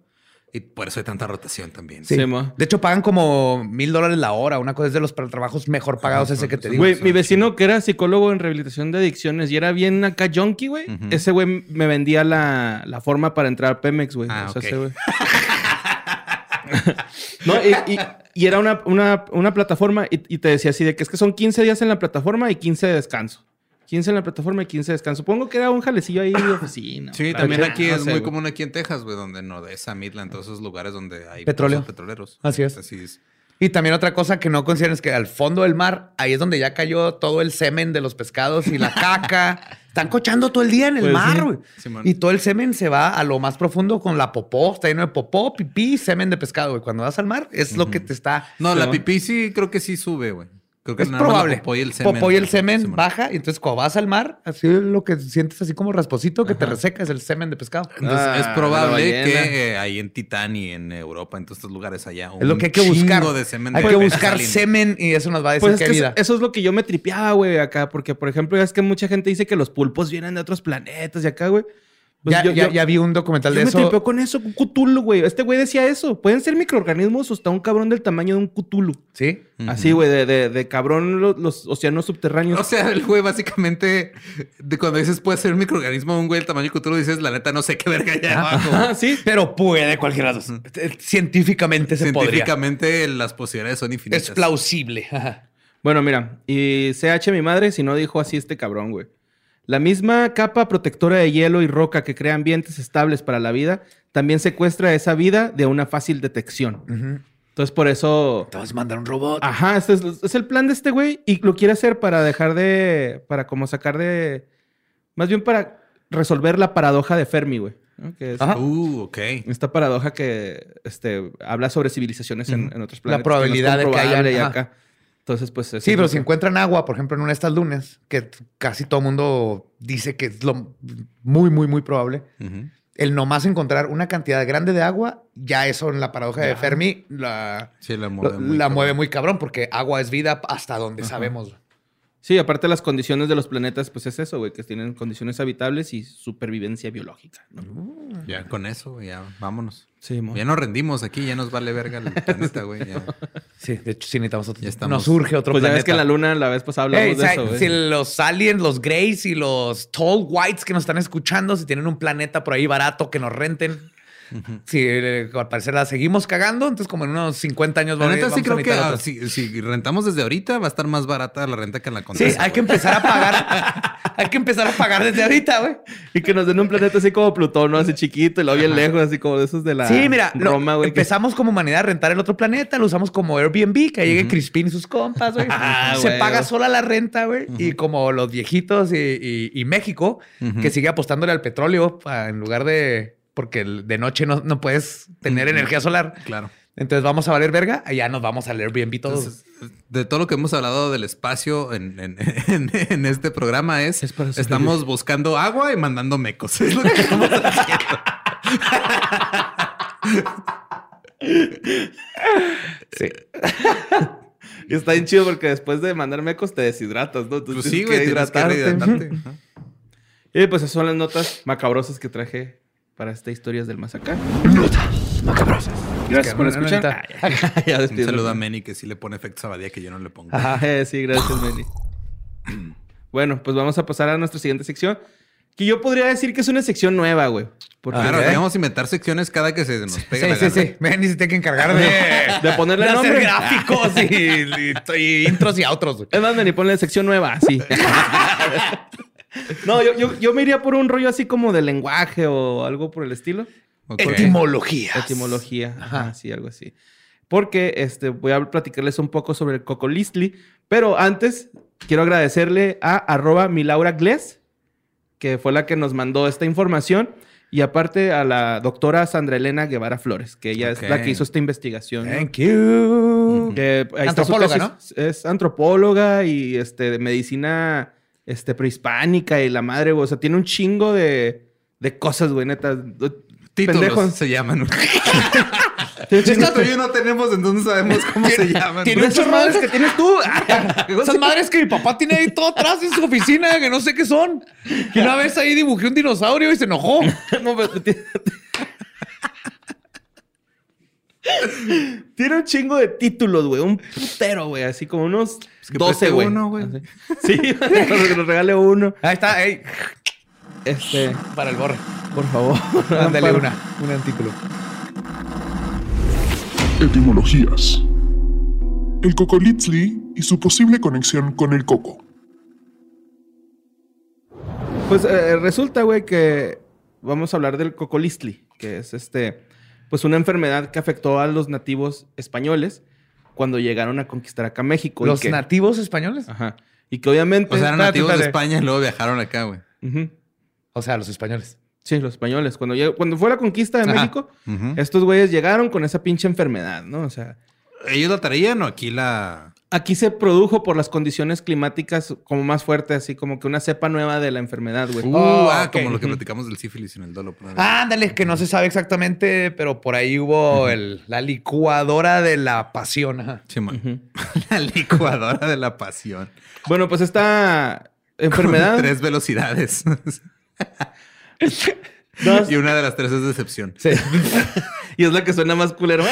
y por eso hay tanta rotación también. Sí. De hecho, pagan como mil dólares la hora. Una cosa es de los trabajos mejor pagados, ese que te digo. Güey, mi vecino que era psicólogo en rehabilitación de adicciones y era bien acá junkie, güey. Ese güey me vendía la, la forma para entrar a Pemex, güey. Ah, O sea, ok. ese güey. no, y, y- y era una, una- una plataforma y, y te decía así de que es que son 15 días en la plataforma y 15 de descanso. 15 en la plataforma y 15 de descanso. Supongo que era un jalecillo ahí de oficina. Sí, Claro, también no aquí sé, es muy güey. común aquí en Texas, güey, donde en Odessa, Midland, todos esos lugares donde hay Petróleo. petroleros. Así es. Así es. Y también otra cosa que no consideran es que al fondo del mar, ahí es donde ya cayó todo el semen de los pescados y la caca. Están cochando todo el día en el Pues mar, sí. güey. Y todo el semen se va a lo más profundo con la popó. Está lleno de popó, pipí, semen de pescado, güey. Cuando vas al mar, es lo que te está... No, Sí, la pipí sí creo que sí sube, güey. Creo que Es probable. popó y el semen. Popó y el semen baja. Y entonces cuando vas al mar, así lo que sientes así como rasposito que te reseca es el semen de pescado. Entonces Ah, es probable que eh, ahí en Titán y en Europa, en todos estos lugares allá, Es lo un que hay que buscar. de semen hay de que buscar saliendo. semen y eso nos va a decir Pues es qué que eso, vida. eso es lo que yo me tripeaba, güey, acá. Porque, por ejemplo, ya es que mucha gente dice que los pulpos vienen de otros planetas y acá, güey. Pues ya, yo- ya- yo- ya vi un documental Yo de me eso. tripeo con eso, con Cthulhu, güey. Este güey decía eso. Pueden ser microorganismos o hasta un cabrón del tamaño de un Cthulhu. Sí. Así, güey, de, de- de cabrón los, los océanos subterráneos. O sea, el güey básicamente, de cuando dices puede ser un microorganismo, un güey del tamaño tú lo dices, la neta no sé qué verga allá abajo. Ah, sí. Pero puede cualquiera de los dos. Científicamente se podría. Científicamente las posibilidades son infinitas. Es plausible. Ajá. Bueno, mira, y CH mi madre si no dijo así este cabrón, güey. La misma capa protectora de hielo y roca que crea ambientes estables para la vida también secuestra esa vida de una fácil detección. Entonces, por eso. Te vas a mandar un robot. Ajá, este es, es el plan de este güey y lo quiere hacer para dejar de. Para como sacar de. Más bien para resolver la paradoja de Fermi, güey. ¿no? Que es Ajá. Uh, ok. esta paradoja que este, habla sobre civilizaciones en, en otros La planetas. probabilidad que no es de que haya- acá. Entonces, pues. Sí, pero si encuentran agua, por ejemplo, en una de estas lunas, que casi todo el mundo dice que es lo muy, muy, muy probable, Ujú. el nomás encontrar una cantidad grande de agua, ya eso en la paradoja de Fermi la, Sí, la lo- mueve muy la cabrón. mueve muy cabrón, porque agua es vida hasta donde sabemos. Sí, aparte las condiciones de los planetas, pues es eso, güey, que tienen condiciones habitables y supervivencia biológica. ¿no? Ya con eso, ya vámonos. Sí. Ya nos rendimos aquí, ya nos vale verga el planeta, güey. ya. Sí, de hecho, sí necesitamos otro. Ya estamos. Nos surge otro Pues ya planeta. ves que en la luna la vez pasada hablamos de sa- eso, güey. si los aliens, los greys y los tall whites que nos están escuchando, si tienen un planeta por ahí barato que nos renten, si eh, al parecer la seguimos cagando, entonces como en unos 50 años La vamos a- neta sí vamos a creo que ah, si, si rentamos desde ahorita va a estar más barata la renta que en la Sí, Condesa. hay que empezar a pagar. hay que empezar a pagar desde ahorita, güey. Y que nos den un planeta así como Plutón, ¿no? Así chiquito y luego bien lejos, así como de esos de la Sí, mira, lo- Roma, güey. que- empezamos como humanidad a rentar el otro planeta, lo usamos como Airbnb, que llegue Crispin y sus compas, güey. Ah, Se paga sola la renta, güey. Y como los viejitos y, y- y México, que sigue apostándole al petróleo pa- en lugar de... Porque de noche no, no puedes tener energía solar. Claro. Entonces vamos a valer verga, allá nos vamos al Airbnb todos. Entonces, de todo lo que hemos hablado del espacio en, en- en- en este programa es, estamos buscando agua y mandando mecos. Es lo que estamos haciendo. sí. Y está bien chido porque después de mandar mecos te deshidratas, ¿no? Entonces Pues sí, tienes güey, que tienes que hidratarte. Y pues esas son las notas macabrosas que traje para esta historias del más acá. Gracias por Que, bueno, escuchar. Ah, ya Un despido. saludo a Manny que sí le pone efectos a Badía que yo no le pongo. Eh, sí, gracias, Manny. bueno, pues vamos a pasar a nuestra siguiente sección. Que yo podría decir que es una sección nueva, güey. Porque Claro, Ok. debemos inventar secciones cada que se nos pega Sí, la sí, gana. sí. Ven y se tiene que encargar de, De ponerle de hacer nombre. gráficos y, y- y intros y outros. güey. Es más, Manny, ponle sección nueva, sí. No, yo, yo, yo me iría por un rollo así como de lenguaje o algo por el estilo. Ok. Etimologías. Etimología. Ajá, sí, algo así. Porque este, voy a platicarles un poco sobre el cocolistli. Pero antes, quiero agradecerle a arroba milaura Gles, que fue la que nos mandó esta información. Y aparte a la doctora Sandra Elena Guevara Flores, que ella es la que hizo esta investigación. ¿no? Thank you. Que Antropóloga, tesis. Es antropóloga y este, de medicina este, prehispánica y la madre, güey. O sea, tiene un chingo de, de cosas, güey, neta. Títulos Pendejo. se llaman. Chingo Esto todavía no tenemos, entonces sabemos cómo se llaman. tiene esas madres que tienes tú. Esas madres que mi papá tiene ahí todo atrás en su oficina, que no sé qué son. Que una vez ahí dibujé un dinosaurio y se enojó. No, pero tiene... Un chingo de títulos, güey. Un putero, güey. Así como unos que 12, preste güey. uno, güey. Sí, que nos regale uno. Ahí está, ey, Este, para el borre. por favor. Ándale una, un artículo. Etimologías. El cocolitzli y su posible conexión con el coco. Pues eh, resulta, güey, que vamos a hablar del cocolistli, que es este, pues una enfermedad que afectó a los nativos españoles cuando llegaron a conquistar acá México. ¿Los que- nativos españoles? Ajá. Y que obviamente. O sea, eran nativos de. España y luego viajaron acá, güey. Ujú. O sea, los españoles. Sí, los españoles. Cuando, llegó- cuando fue la conquista de Ajá. México, estos güeyes llegaron con esa pinche enfermedad, ¿no? O sea, ¿Ellos la traían o aquí la...? Aquí se produjo por las condiciones climáticas como más fuerte, así como que una cepa nueva de la enfermedad, güey. Uh, Oh, ah, ok. como lo que platicamos del sífilis en el dolo. ejemplo. Ándale, que no se sabe exactamente, pero por ahí hubo el- la licuadora de la pasión. ajá. Sí, man. La licuadora de la pasión. Bueno, pues esta enfermedad... Tres velocidades. Dos- y una de las tres es decepción. Sí. y es la que suena más culero.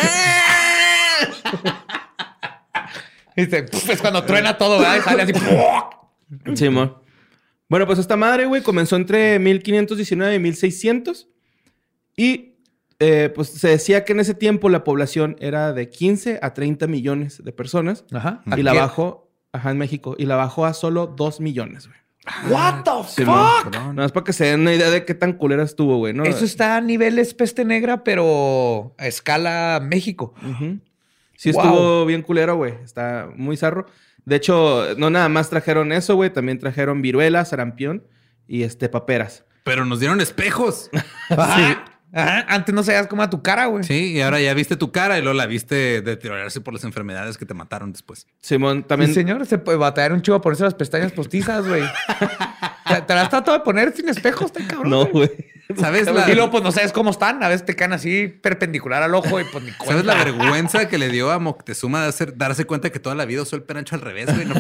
Pf, es cuando truena todo, ¿verdad? Y sale así. ¡puf! Simón. Bueno, pues esta madre, güey, comenzó entre 1519 y 1600. Y eh, pues se decía que en ese tiempo la población era de 15 a 30 millones de personas. Ajá. Y la Aquí- bajó, ajá, en México. Y la bajó a solo 2 millones, güey. What the Simón. fuck? Nada más para que se den una idea de qué tan culera estuvo, güey, ¿no? Eso está a niveles peste negra, pero a escala México. Ujú. Sí Wow. estuvo bien culero, güey. Está muy zarro. De hecho, no nada más trajeron eso, güey. También trajeron viruela, sarampión y este paperas. Pero nos dieron espejos. Ajá. Ajá. Antes no sabías cómo era tu cara, güey. Sí, y ahora ya viste tu cara y luego la viste deteriorarse por las enfermedades que te mataron después. Simón también. Sí, señor, se puede batallar un chivo a ponerse las pestañas postizas, güey. ¿Te, te las has tratado de poner sin espejos, está cabrón. No, güey. ¿Sabes la, Y luego, pues no sabes cómo están. A veces te caen así perpendicular al ojo y pues ni cuenta. ¿sabes la vergüenza que le dio a Moctezuma de hacer, darse cuenta que toda la vida usó el perancho al revés, güey? No,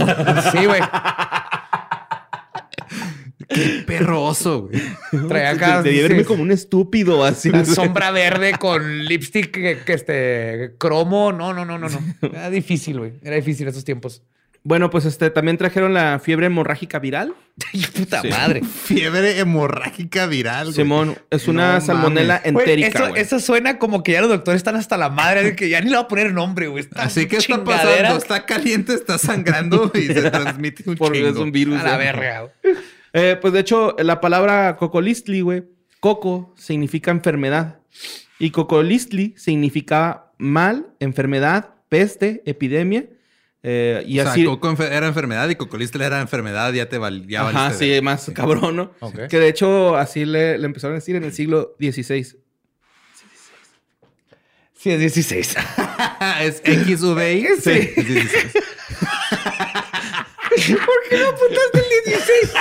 Sí, güey. qué perro oso, güey. Traía acá. Debí verme sí, como un estúpido así. Una sombra verde con lipstick que, que este cromo. No, no, no, no, no. Era difícil, güey. Era difícil esos tiempos. Bueno, pues este también trajeron la fiebre hemorrágica viral. Ay, puta Sí. madre. Fiebre hemorrágica viral, güey. Simón, es una No salmonela mames. Güey, entérica, eso, güey. eso suena como que ya los doctores están hasta la madre de que ya ni le va a poner nombre, güey. Así que está pasando, está caliente, está sangrando y se transmite un Porque chingo. es un virus. A la verga. Eh, pues de hecho, la palabra cocolistli, güey, coco significa enfermedad. Y cocolistli significa mal, enfermedad, peste, epidemia. Eh, y o sea, así. Coco enfer- era enfermedad y Cocolistla era enfermedad, ya te val ya Ajá, sí, ver. más cabrón, ¿no? Ok. Que de hecho así le, le empezaron a decir en el siglo XVI. Sí, es 16. es XVI. Sí. Es 16. ¿Por qué no apuntaste el 16?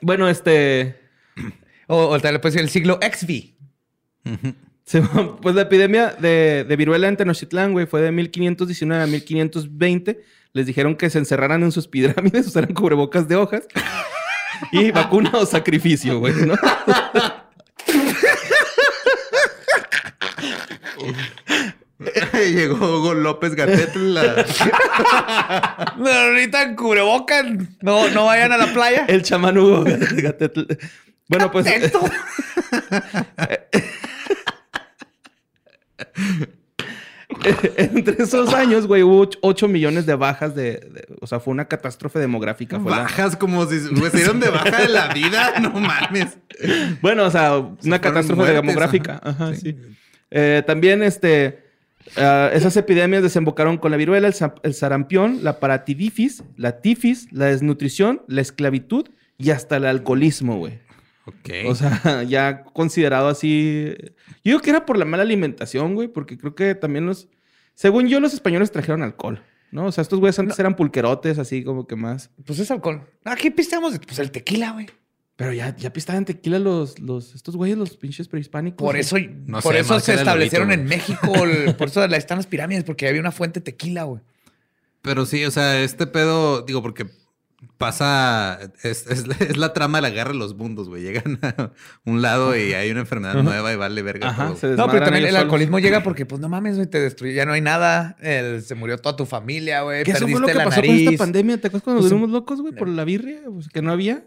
Bueno, este. O, o tal vez el siglo XV. se- pues la epidemia de, de viruela en Tenochtitlán, güey, fue de 1519 a 1520. Les dijeron que se encerraran en sus pirámides, usaran cubrebocas de hojas. y vacuna o sacrificio, güey, ¿no? Llegó Hugo López Gatel. la- No, ahorita en cubrebocas. No, no vayan a la playa. El chamán Hugo Gatetl. Bueno, pues. Esto. Entre esos años, güey, hubo 8 millones de bajas de, de- O sea, fue una catástrofe demográfica. fue la- Bajas como si dieron de baja de la vida. No mames. Bueno, o sea, una fueron catástrofe muertes, demográfica. ajá. Ajá, sí. Eh, también, este... Ah, esas epidemias desembocaron con la viruela, el, el sarampión, la paratidifis, la tifis, la desnutrición, la esclavitud y hasta el alcoholismo, güey. Ok. O sea, ya considerado así. Yo digo que era por la mala alimentación, güey, porque creo que también los. Según yo, los españoles trajeron alcohol, ¿no? O sea, estos güeyes antes eran pulquerotes, así como que más. Pues es alcohol. Aquí pisteamos pues el tequila, güey. Pero ya, ya pistaban tequila los, los, estos güeyes, los pinches prehispánicos. Por güey. eso, No por sé, eso se establecieron en. México. el- por eso están las pirámides, porque había una fuente de tequila, güey. Pero sí, o sea, este pedo, digo, porque pasa, es, es, la- es la trama de la guerra de los mundos, güey. Llegan a un lado y hay una enfermedad nueva y vale verga Ajá, todo. se No, pero también el solos. alcoholismo llega porque, pues no mames, güey, te destruye. Ya no hay nada. El- se murió toda tu familia, güey. Que eso fue lo Perdiste que la pasó con nariz. esta pandemia. ¿Te acuerdas cuando Pues, nos locos, güey, por la birria? Pues, que no había.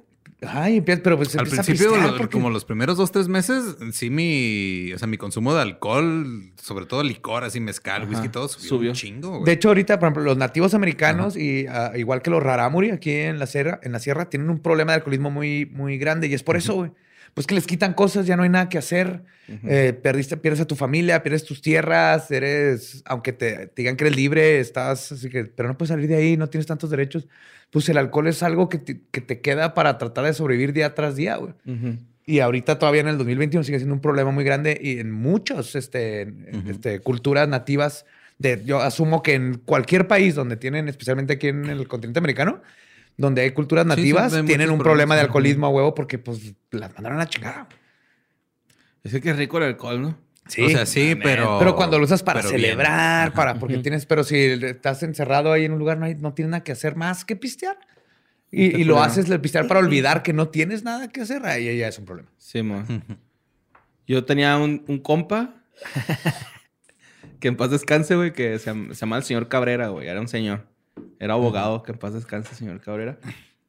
Ay, pero pues Al a principio, pistear lo- porque- como los primeros dos, tres meses, sí mi, o sea, mi consumo de alcohol, sobre todo licor, así mezcal, Ajá, whisky, todo subió, subió. un chingo, güey. De hecho, ahorita, por ejemplo, los nativos americanos y ah, igual que los rarámuri aquí en la sierra, en la sierra, tienen un problema de alcoholismo muy, muy grande y es por eso, güey. Pues que les quitan cosas, ya no hay nada que hacer. Eh, perdiste, pierdes a tu familia, pierdes tus tierras, eres, aunque te, te digan que eres libre, estás así que, pero no puedes salir de ahí, no tienes tantos derechos. Pues el alcohol es algo que te, que te queda para tratar de sobrevivir día tras día, güey. Ujú. Y ahorita todavía en el 2021 sigue siendo un problema muy grande y en muchas este, en- Ujú. este, culturas nativas. De, yo asumo que en cualquier país donde tienen, especialmente aquí en el continente americano, donde hay culturas Sí, nativas, tienen un problema de alcoholismo a huevo porque pues las mandaron a la chingada. Es que es rico el alcohol, ¿no? Sí. o sea, sí, pero... pero cuando lo usas para bien. celebrar, para porque tienes, pero si estás encerrado ahí en un lugar, no, hay, no tienes nada que hacer más que pistear. Y, lo haces el pistear para olvidar que no tienes nada que hacer, ahí ya es un problema. Sí, mo. Yo tenía un, un compa que en paz descanse, güey, que se, se llamaba el señor Cabrera, güey. Era un señor. Era abogado, que en paz descanse, señor Cabrera.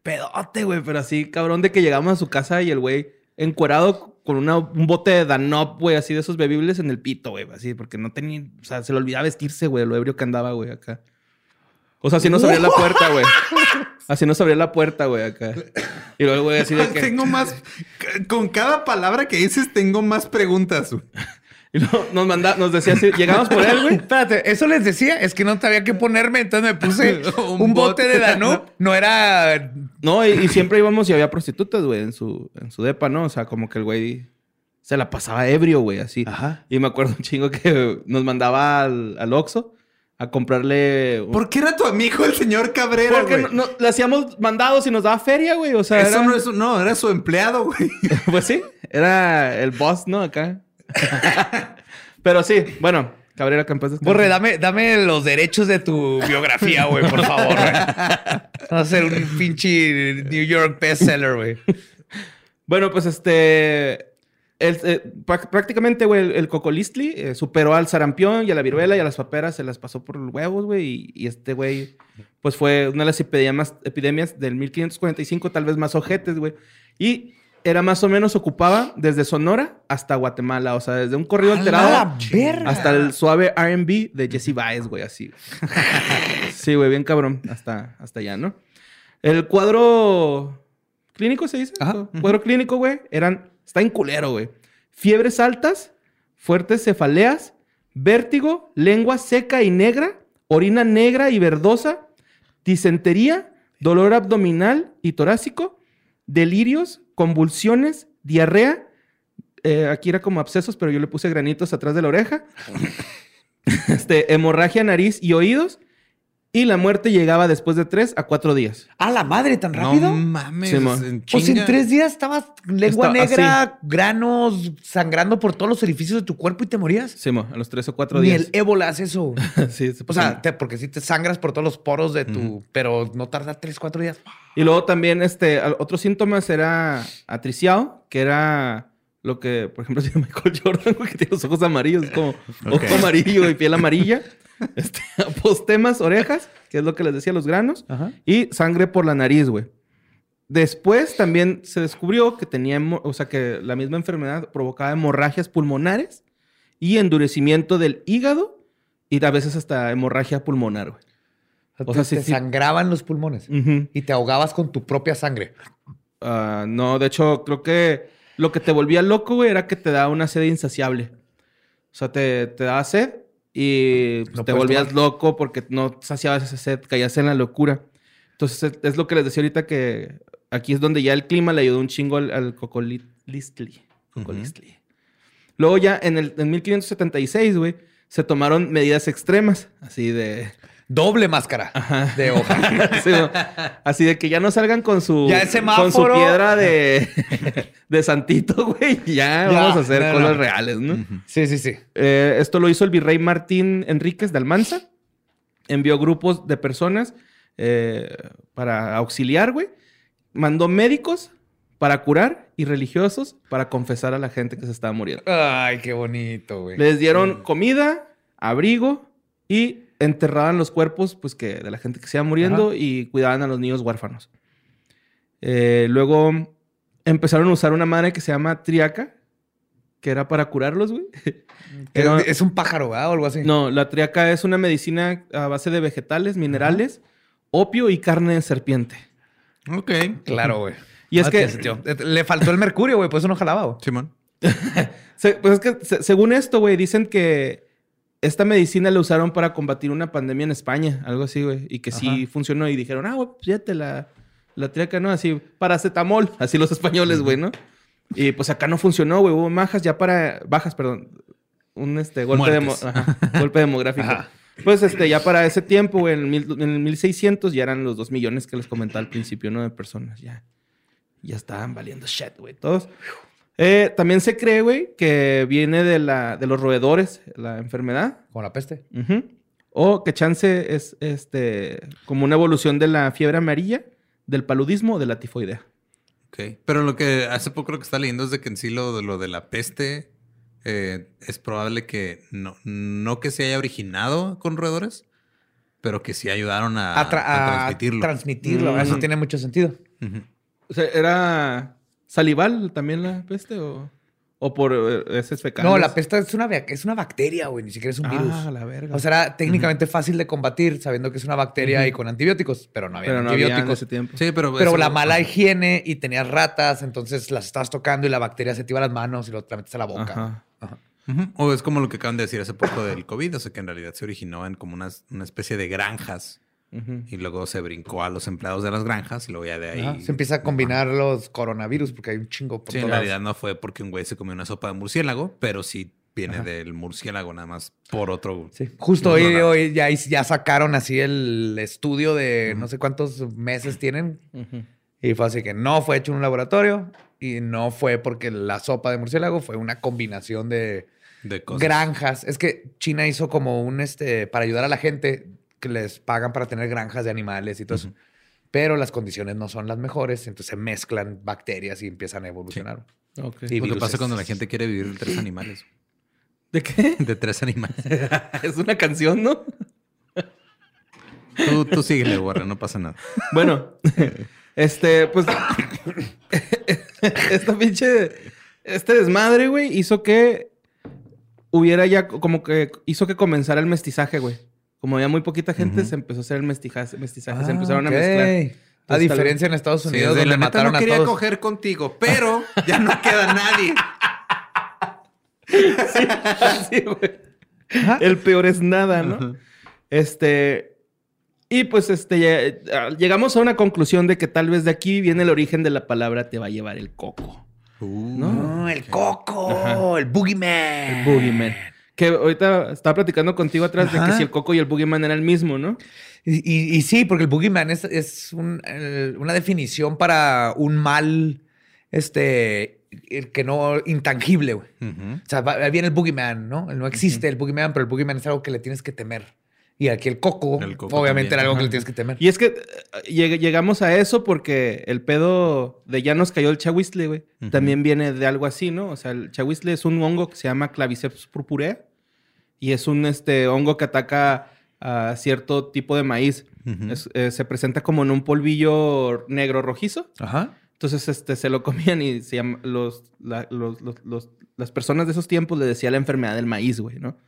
Pedote, güey, pero así, cabrón, de que llegamos a su casa y el güey encuerado con una- un bote de Danop, güey, así de esos bebibles en el pito, güey, así, porque no tenía, o sea, se le olvidaba vestirse, güey, lo ebrio que andaba, güey, acá. O sea, así no se abría la puerta, güey. Así no se abría la puerta, güey, acá. Y luego, güey, así de que... Tengo más... Con cada palabra que dices, tengo más preguntas, güey. Y luego nos, manda, nos decía así, llegamos por él, güey. Espérate, eso les decía, es que no sabía qué ponerme, entonces me puse Un un, bote bote. de Danube. No era. No, y, y siempre íbamos y había prostitutas, güey, en su, en su depa, ¿no? O sea, como que el güey se la pasaba ebrio, güey, así. Ajá. Y me acuerdo un chingo que nos mandaba al, al Oxxo a comprarle... un- ¿Por qué era tu amigo el señor Cabrera, Porque güey? no, no- le hacíamos mandados y nos daba feria, güey. O sea, Eso era- no es... No, era su empleado, güey. pues sí, era el boss, ¿no? Acá. Pero sí, bueno, Cabrera descanse. Borre, dame, dame los derechos de tu biografía, güey, por favor. güey. Vas a ser un pinche New York bestseller, güey. Bueno, pues este. el- eh, prá- prácticamente, güey, el, el cocolistli eh, superó al sarampión y a la viruela y a las paperas, se las pasó por los huevos, güey. Y, y este güey, pues fue una de las epidemias, epidemias del 1545, tal vez más ojetes, güey. Y era más o menos, ocupaba desde Sonora hasta Guatemala, o sea, desde un corrido ¡A alterado hasta el suave RB de Jesse Baez, güey, así. sí, güey, bien cabrón, hasta, hasta allá, ¿no? El cuadro clínico se dice. Ajá. Cuadro clínico, güey, eran, está en culero, güey. Fiebres altas, fuertes cefaleas, vértigo, lengua seca y negra, orina negra y verdosa, disentería, dolor abdominal y torácico, delirios, convulsiones, diarrea. eh, aquí era como abscesos, pero yo le puse granitos atrás de la oreja. este, hemorragia, nariz y oídos. Y la muerte llegaba después de tres a cuatro días. ¡A la madre, tan rápido! No mames. Sí, en o sea, en tres días estabas lengua negra, granos, sangrando por todos los orificios de tu cuerpo y te morías. Sí, mo, a los tres o cuatro Ni días. el ébola hace eso. Sí, se O sea, te- porque si te sangras por todos los poros de tu... Pero no tarda tres, cuatro días. Y luego también, este, otros síntomas era atriciado, que era lo que, por ejemplo, tiene Michael Jordan, güey, que tiene los ojos amarillos, es como ojo amarillo y piel amarilla. Este, apostemas, orejas, que es lo que les decía, los granos. Ajá. Y sangre por la nariz, güey. Después también se descubrió que tenía, o sea, que la misma enfermedad provocaba hemorragias pulmonares y endurecimiento del hígado y a veces hasta hemorragia pulmonar, güey. O sea, te sí, sí. sangraban los pulmones Ujú. y te ahogabas con tu propia sangre. Ah, no, de hecho, creo que lo que te volvía loco, güey, era que te daba una sed insaciable. O sea, te, te daba sed y pues, No te volvías tomar. loco porque no saciabas ese sed, caías en la locura. Entonces es, lo que les decía ahorita que aquí es donde ya el clima le ayudó un chingo al, al cocolistli. Cocolistli. Luego ya en, el, en 1576, güey, se tomaron medidas extremas, así de... Doble máscara de hoja. Sí, ¿no? Así de que ya no salgan con su, Ya con su piedra de, de santito, güey. Ya, Ya, vamos a hacer no, cosas no. reales, ¿no? Sí, sí, sí. Eh, esto lo hizo el virrey Martín Enríquez de Almanza. Envió grupos de personas eh, para auxiliar, güey. Mandó médicos para curar y religiosos para confesar a la gente que se estaba muriendo. Ay, qué bonito, güey. Les dieron comida, abrigo y enterraban los cuerpos pues, que, de la gente que se iba muriendo y cuidaban a los niños huérfanos. Eh, luego empezaron a usar una madre que se llama triaca, que era para curarlos, güey. Era- Es un pájaro, ¿verdad? O algo así. no, la triaca es una medicina a base de vegetales, minerales, opio y carne de serpiente. Ok. Claro, güey. Y es Ah, que-. Eh, Le faltó el mercurio, güey, pues eso no jalaba, güey. Simón. Pues es que se- según esto, güey, dicen que esta medicina la usaron para combatir una pandemia en España, algo así, güey, y que sí funcionó y dijeron, ah, güey, pues ya te la, la triaca, ¿no? Así, paracetamol, así los españoles, güey, ¿no? Y pues acá no funcionó, güey, hubo bajas ya para, bajas, perdón, un este, golpe, demo- ajá, golpe demográfico. Ajá. Pues este, ya para ese tiempo, güey, en el, mil- en el 1600 ya eran los dos millones que les comentaba al principio, ¿no? De personas, ya. Ya estaban valiendo shit, güey, todos. Eh, también se cree, güey, que viene de, la, de los roedores, la enfermedad. Como la peste. O que chance es este, como una evolución de la fiebre amarilla, del paludismo o de la tifoidea. Ok. Pero lo que hace poco lo que está leyendo es de que en sí lo, de lo de la peste eh, es probable que no, no que se haya originado con roedores, pero que sí ayudaron a, A, tra- a a transmitirlo. transmitirlo. Mm. Eso tiene mucho sentido. O sea, ¿era salival también la peste o, o por eh, heces fecales? No, la peste es una, es una bacteria, güey. Ni siquiera es un virus. Ah, la verga. O sea, era técnicamente fácil de combatir sabiendo que es una bacteria y con antibióticos, pero no había pero no había en antibióticos. ese tiempo. Sí, pero... pero la mala higiene y tenías ratas, entonces las estabas tocando y la bacteria se te iba a las manos y luego te metes a la boca. Ajá. Ajá. Ujú. O es como lo que acaban de decir hace poco del COVID, o sea que en realidad se originó en como unas- una especie de granjas Ujú. y luego se brincó a los empleados de las granjas y luego ya de ahí... Ajá. Se empieza a combinar los coronavirus porque hay un chingo por Sí, en todos realidad no fue porque un güey se comió una sopa de murciélago, pero sí viene del murciélago nada más por otro... Sí. Justo hoy, hoy ya, ya sacaron así el estudio de no sé cuántos meses tienen. Ujú. Y fue así que no fue hecho en un laboratorio y no fue porque la sopa de murciélago fue una combinación de De cosas. granjas. Es que China hizo como un este para ayudar a la gente que les pagan para tener granjas de animales y todo eso. Pero las condiciones no son las mejores, entonces se mezclan bacterias y empiezan a evolucionar. Y Lo que pasa cuando la gente quiere vivir de tres animales. ¿De qué? De tres animales. es una canción, ¿no? Tú, tú síguele, Warren, no pasa nada. Bueno, este, pues. esta pinche. Este desmadre, güey, hizo que hubiera ya como que hizo que comenzara el mestizaje, güey. Como había muy poquita gente, se empezó a hacer el mestizaje, mestizaje se empezaron Ah, ok. a mezclar. A tal diferencia en Estados Unidos, de donde la mataron no a quería todos. coger contigo, pero ya no queda nadie. Sí, güey. El peor es nada, ¿no? Este. Y pues este, ya- llegamos a una conclusión de que tal vez de aquí viene el origen de la palabra te va a llevar el coco. No, Mm, el coco, el boogeyman. El boogeyman. Que ahorita estaba platicando contigo atrás de que si el coco y el boogeyman era el mismo, ¿no? Y, y- y sí, porque el boogeyman es, es un, el- una definición para un mal este, el que no intangible, güey. O sea, va- viene el boogeyman, ¿no? No existe el boogeyman, pero el boogeyman es algo que le tienes que temer. Y aquí el coco, El coco obviamente, también. era algo que le tienes que temer. Y es que eh, lleg- llegamos a eso porque el pedo de ya nos cayó el chahuizle, güey. También viene de algo así, ¿no? O sea, el chahuizle es un hongo que se llama Claviceps purpurea y es un este, hongo que ataca a cierto tipo de maíz. Es- eh, se presenta como en un polvillo negro rojizo. Ajá. Entonces, este, se lo comían y se llama- los, la- los- los- los- las personas de esos tiempos le decía la enfermedad del maíz, güey, ¿no?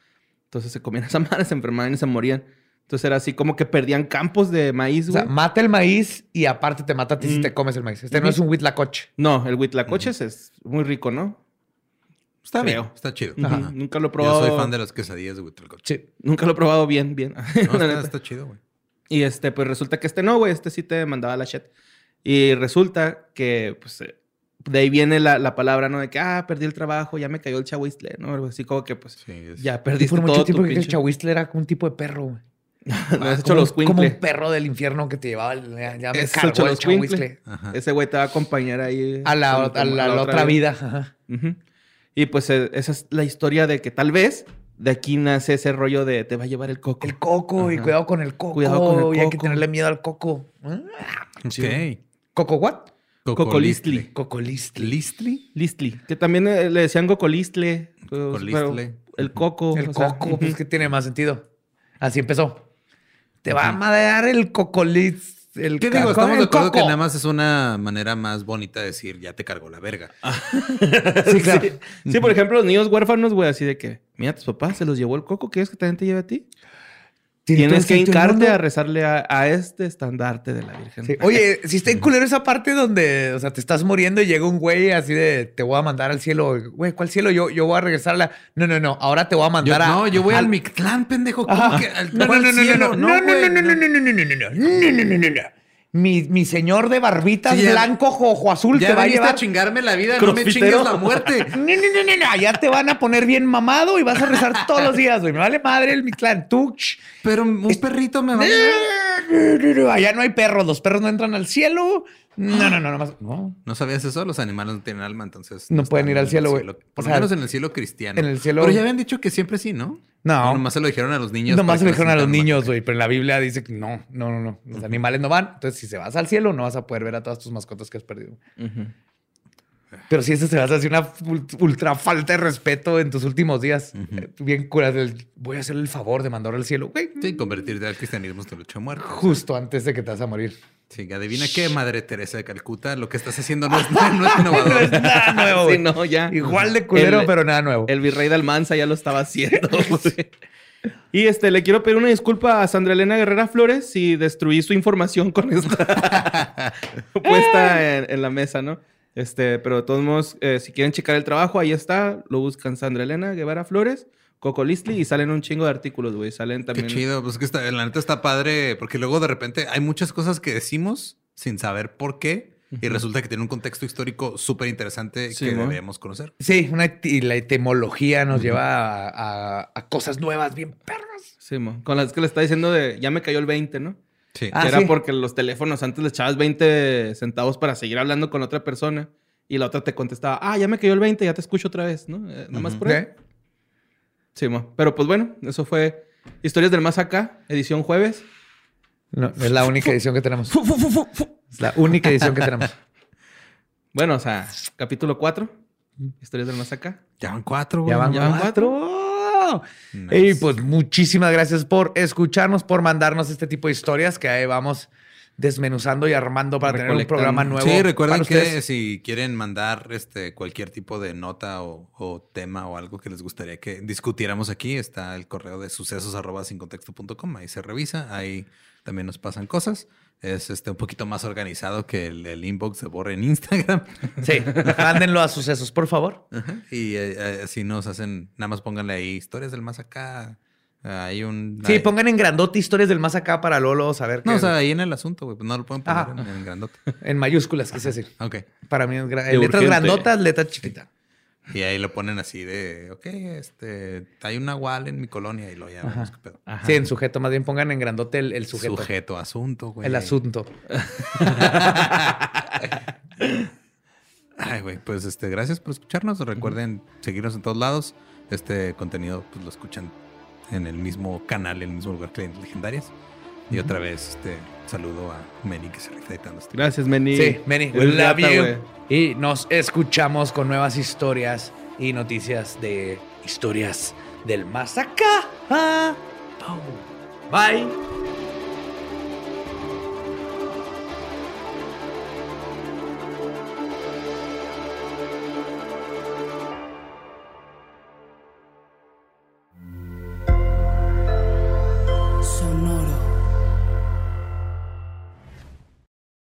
Entonces se comían esa madre, se enfermaban y se morían. Entonces era así como que perdían campos de maíz, O güey. sea, mata el maíz y aparte te mata a ti si Mm. te comes el maíz. Este no es un huitlacoche. no, el huitlacoches es muy rico, ¿no? Está bien, está chido. Nunca lo he Yo probado. soy fan de las quesadillas de Huitlacoche. Sí. Nunca lo he probado bien, bien. No, está, está chido, güey. Y este, pues resulta que este no, güey. Este sí te mandaba la shit. Y resulta que, pues, eh, de ahí viene la, la palabra, ¿no? De que, ah, perdí el trabajo, ya me cayó el chahuistle, ¿no? Algo así como que, pues, Sí, es- ya Y perdiste por mucho tiempo tu que el chahuistle era como un tipo de perro, güey. No, has hecho como, como un perro del infierno que te llevaba. el- Ya, ya me Es el cargó el chahuistle. Ese güey te va a acompañar ahí. A la, a la- otra vida. Ajá. Y pues eh, esa es la historia de que tal vez de aquí nace ese rollo de te va a llevar el coco. El coco, y cuidado con el coco. Cuidado con el Y hay que coco. tenerle miedo al coco. Ok. ¿Coco what? Cocolistli. Cocolistli. ¿Listli? Listli. Que también eh, le decían gocolistle. pues, Gocolistle. pero El coco. El o sea, coco, pues que tiene más sentido. Así empezó. Te va a madear el cocolis. El ¿Qué digo? Estamos de acuerdo que coco. nada más es una manera más bonita de decir ya te cargó la verga. Sí, claro. Sí. Sí, por ejemplo, los niños huérfanos, güey, así de que, mira, tus papás se los llevó el coco, ¿quieres que también te lleve a ti? Tienes que hincarte a rezarle a, a este estandarte de la Virgen. Sí. Oye, si está en culero esa parte donde, o sea, te estás muriendo y llega un güey así de, te voy a mandar al cielo. Güey, ¿cuál cielo? Yo, yo voy a regresar a la... No, no, no. Ahora te voy a Yo- mandar a... no, yo voy al, al- Mictlán, pendejo. ¿Cómo que al No, no, cuál no, no, no, cielo? no, no, no, güey, no, no, no, no, no, no, no, no, no, no, no, no, no. Mi, mi señor de barbitas Sí, ya- blanco, ojo azul, Ya te va a llevar. a chingarme la vida, no me chingues la muerte. No, no, no, no, no. Allá te van a poner bien mamado y vas a rezar todos los días, güey. Me vale madre el mi clan. Tú, Pero un perrito me va a. Allá no hay perros. Los perros no entran al cielo. No, no, no, nomás. No. ¿No sabías eso? Los animales no tienen alma, entonces... No pueden ir al cielo, güey. Por lo menos en el cielo cristiano. en el cielo- Pero ya habían dicho que siempre sí, ¿no? No. O nomás se lo dijeron a los niños. Nomás se lo dijeron a los niños, güey. Pero en la Biblia dice que no, no, no, no. Los animales no van. Entonces, si se vas al cielo, no vas a poder ver a todas tus mascotas que has perdido. Ujú. Pero si eso se vas a hacer una ul- ultra falta de respeto en tus últimos días. Eh, Bien curas del voy a hacerle el favor de mandar al cielo, güey. Sí, convertirte al cristianismo es tu lucha a muerte. Justo antes de que te vas a morir. Sí, adivina qué, Madre Teresa de Calcuta, lo que estás haciendo no es, no es innovador. No es nada nuevo, Sí, no, ya. Igual de culero, El- pero nada nuevo. El virrey de Almanza ya lo estaba haciendo. güey. y este, le quiero pedir una disculpa a Sandra Elena Guerrera Flores si destruí su información con esta puesta en, en la mesa, ¿no? Este, pero de todos modos, eh, si quieren checar el trabajo, ahí está. Lo buscan Sandra Elena Guevara Flores, Coco Listli y salen un chingo de artículos, güey. Salen Qué también. chido, pues que está, la neta está padre, porque luego de repente hay muchas cosas que decimos sin saber por qué, y resulta que tiene un contexto histórico súper interesante Sí, que ¿no? deberíamos conocer. Sí, una y la etimología nos lleva a, a- a cosas nuevas bien perras. Sí, mo. con las que le está diciendo de ya me cayó el 20, ¿no? Sí. Ah, era sí. porque los teléfonos antes le echabas 20 centavos para seguir hablando con otra persona y la otra te contestaba, ah, ya me cayó el 20, ya te escucho otra vez, ¿no? Eh, Nomás Ujú. por ahí. Sí, mo. pero pues bueno, eso fue Historias del Más Acá, edición jueves. No, es la única edición que tenemos. Es la única edición que tenemos. Bueno, o sea, capítulo 4, Historias del Más Acá. Ya van cuatro, güey. Ya van ya van cuatro. Nice. Y pues muchísimas gracias por escucharnos, por mandarnos este tipo de historias que ahí vamos desmenuzando y armando para tener un programa nuevo. Sí, recuerden que ustedes. si quieren mandar este cualquier tipo de nota o, o tema o algo que les gustaría que discutiéramos aquí, está el correo de sucesos arroba sin contexto.com. Ahí se revisa, ahí también nos pasan cosas. Es este un poquito más organizado que el, el inbox de Borre en Instagram. Sí, mándenlo a sucesos, por favor. Ajá. Y eh, eh, así nos hacen, nada más pónganle ahí historias del más acá. Hay un. Sí, hay- pongan en grandote historias del más acá para Lolo saber que No, o sea, ahí en el asunto, güey. Pues no lo pueden poner en, en grandote. en mayúsculas, quise decir. Ok. Para mí es gra- letras grandotas, letras chiquitas. Y ahí lo ponen así de, ok, este, hay una wall en mi colonia y lo ya vemos qué pedo. Ajá. Sí, en sujeto, más bien pongan en grandote el, el sujeto. Sujeto, asunto, güey. El asunto. Ay, güey, pues este, gracias por escucharnos. Recuerden seguirnos en todos lados. Este contenido, pues lo escuchan en el mismo canal, en el mismo lugar que en Legendarias. Y otra vez, este, saludo a Meni que se rifa editando este. Gracias, Meni. Sí, we Eres love you. Y nos escuchamos con nuevas historias y noticias de historias del más acá. Ah, Bye.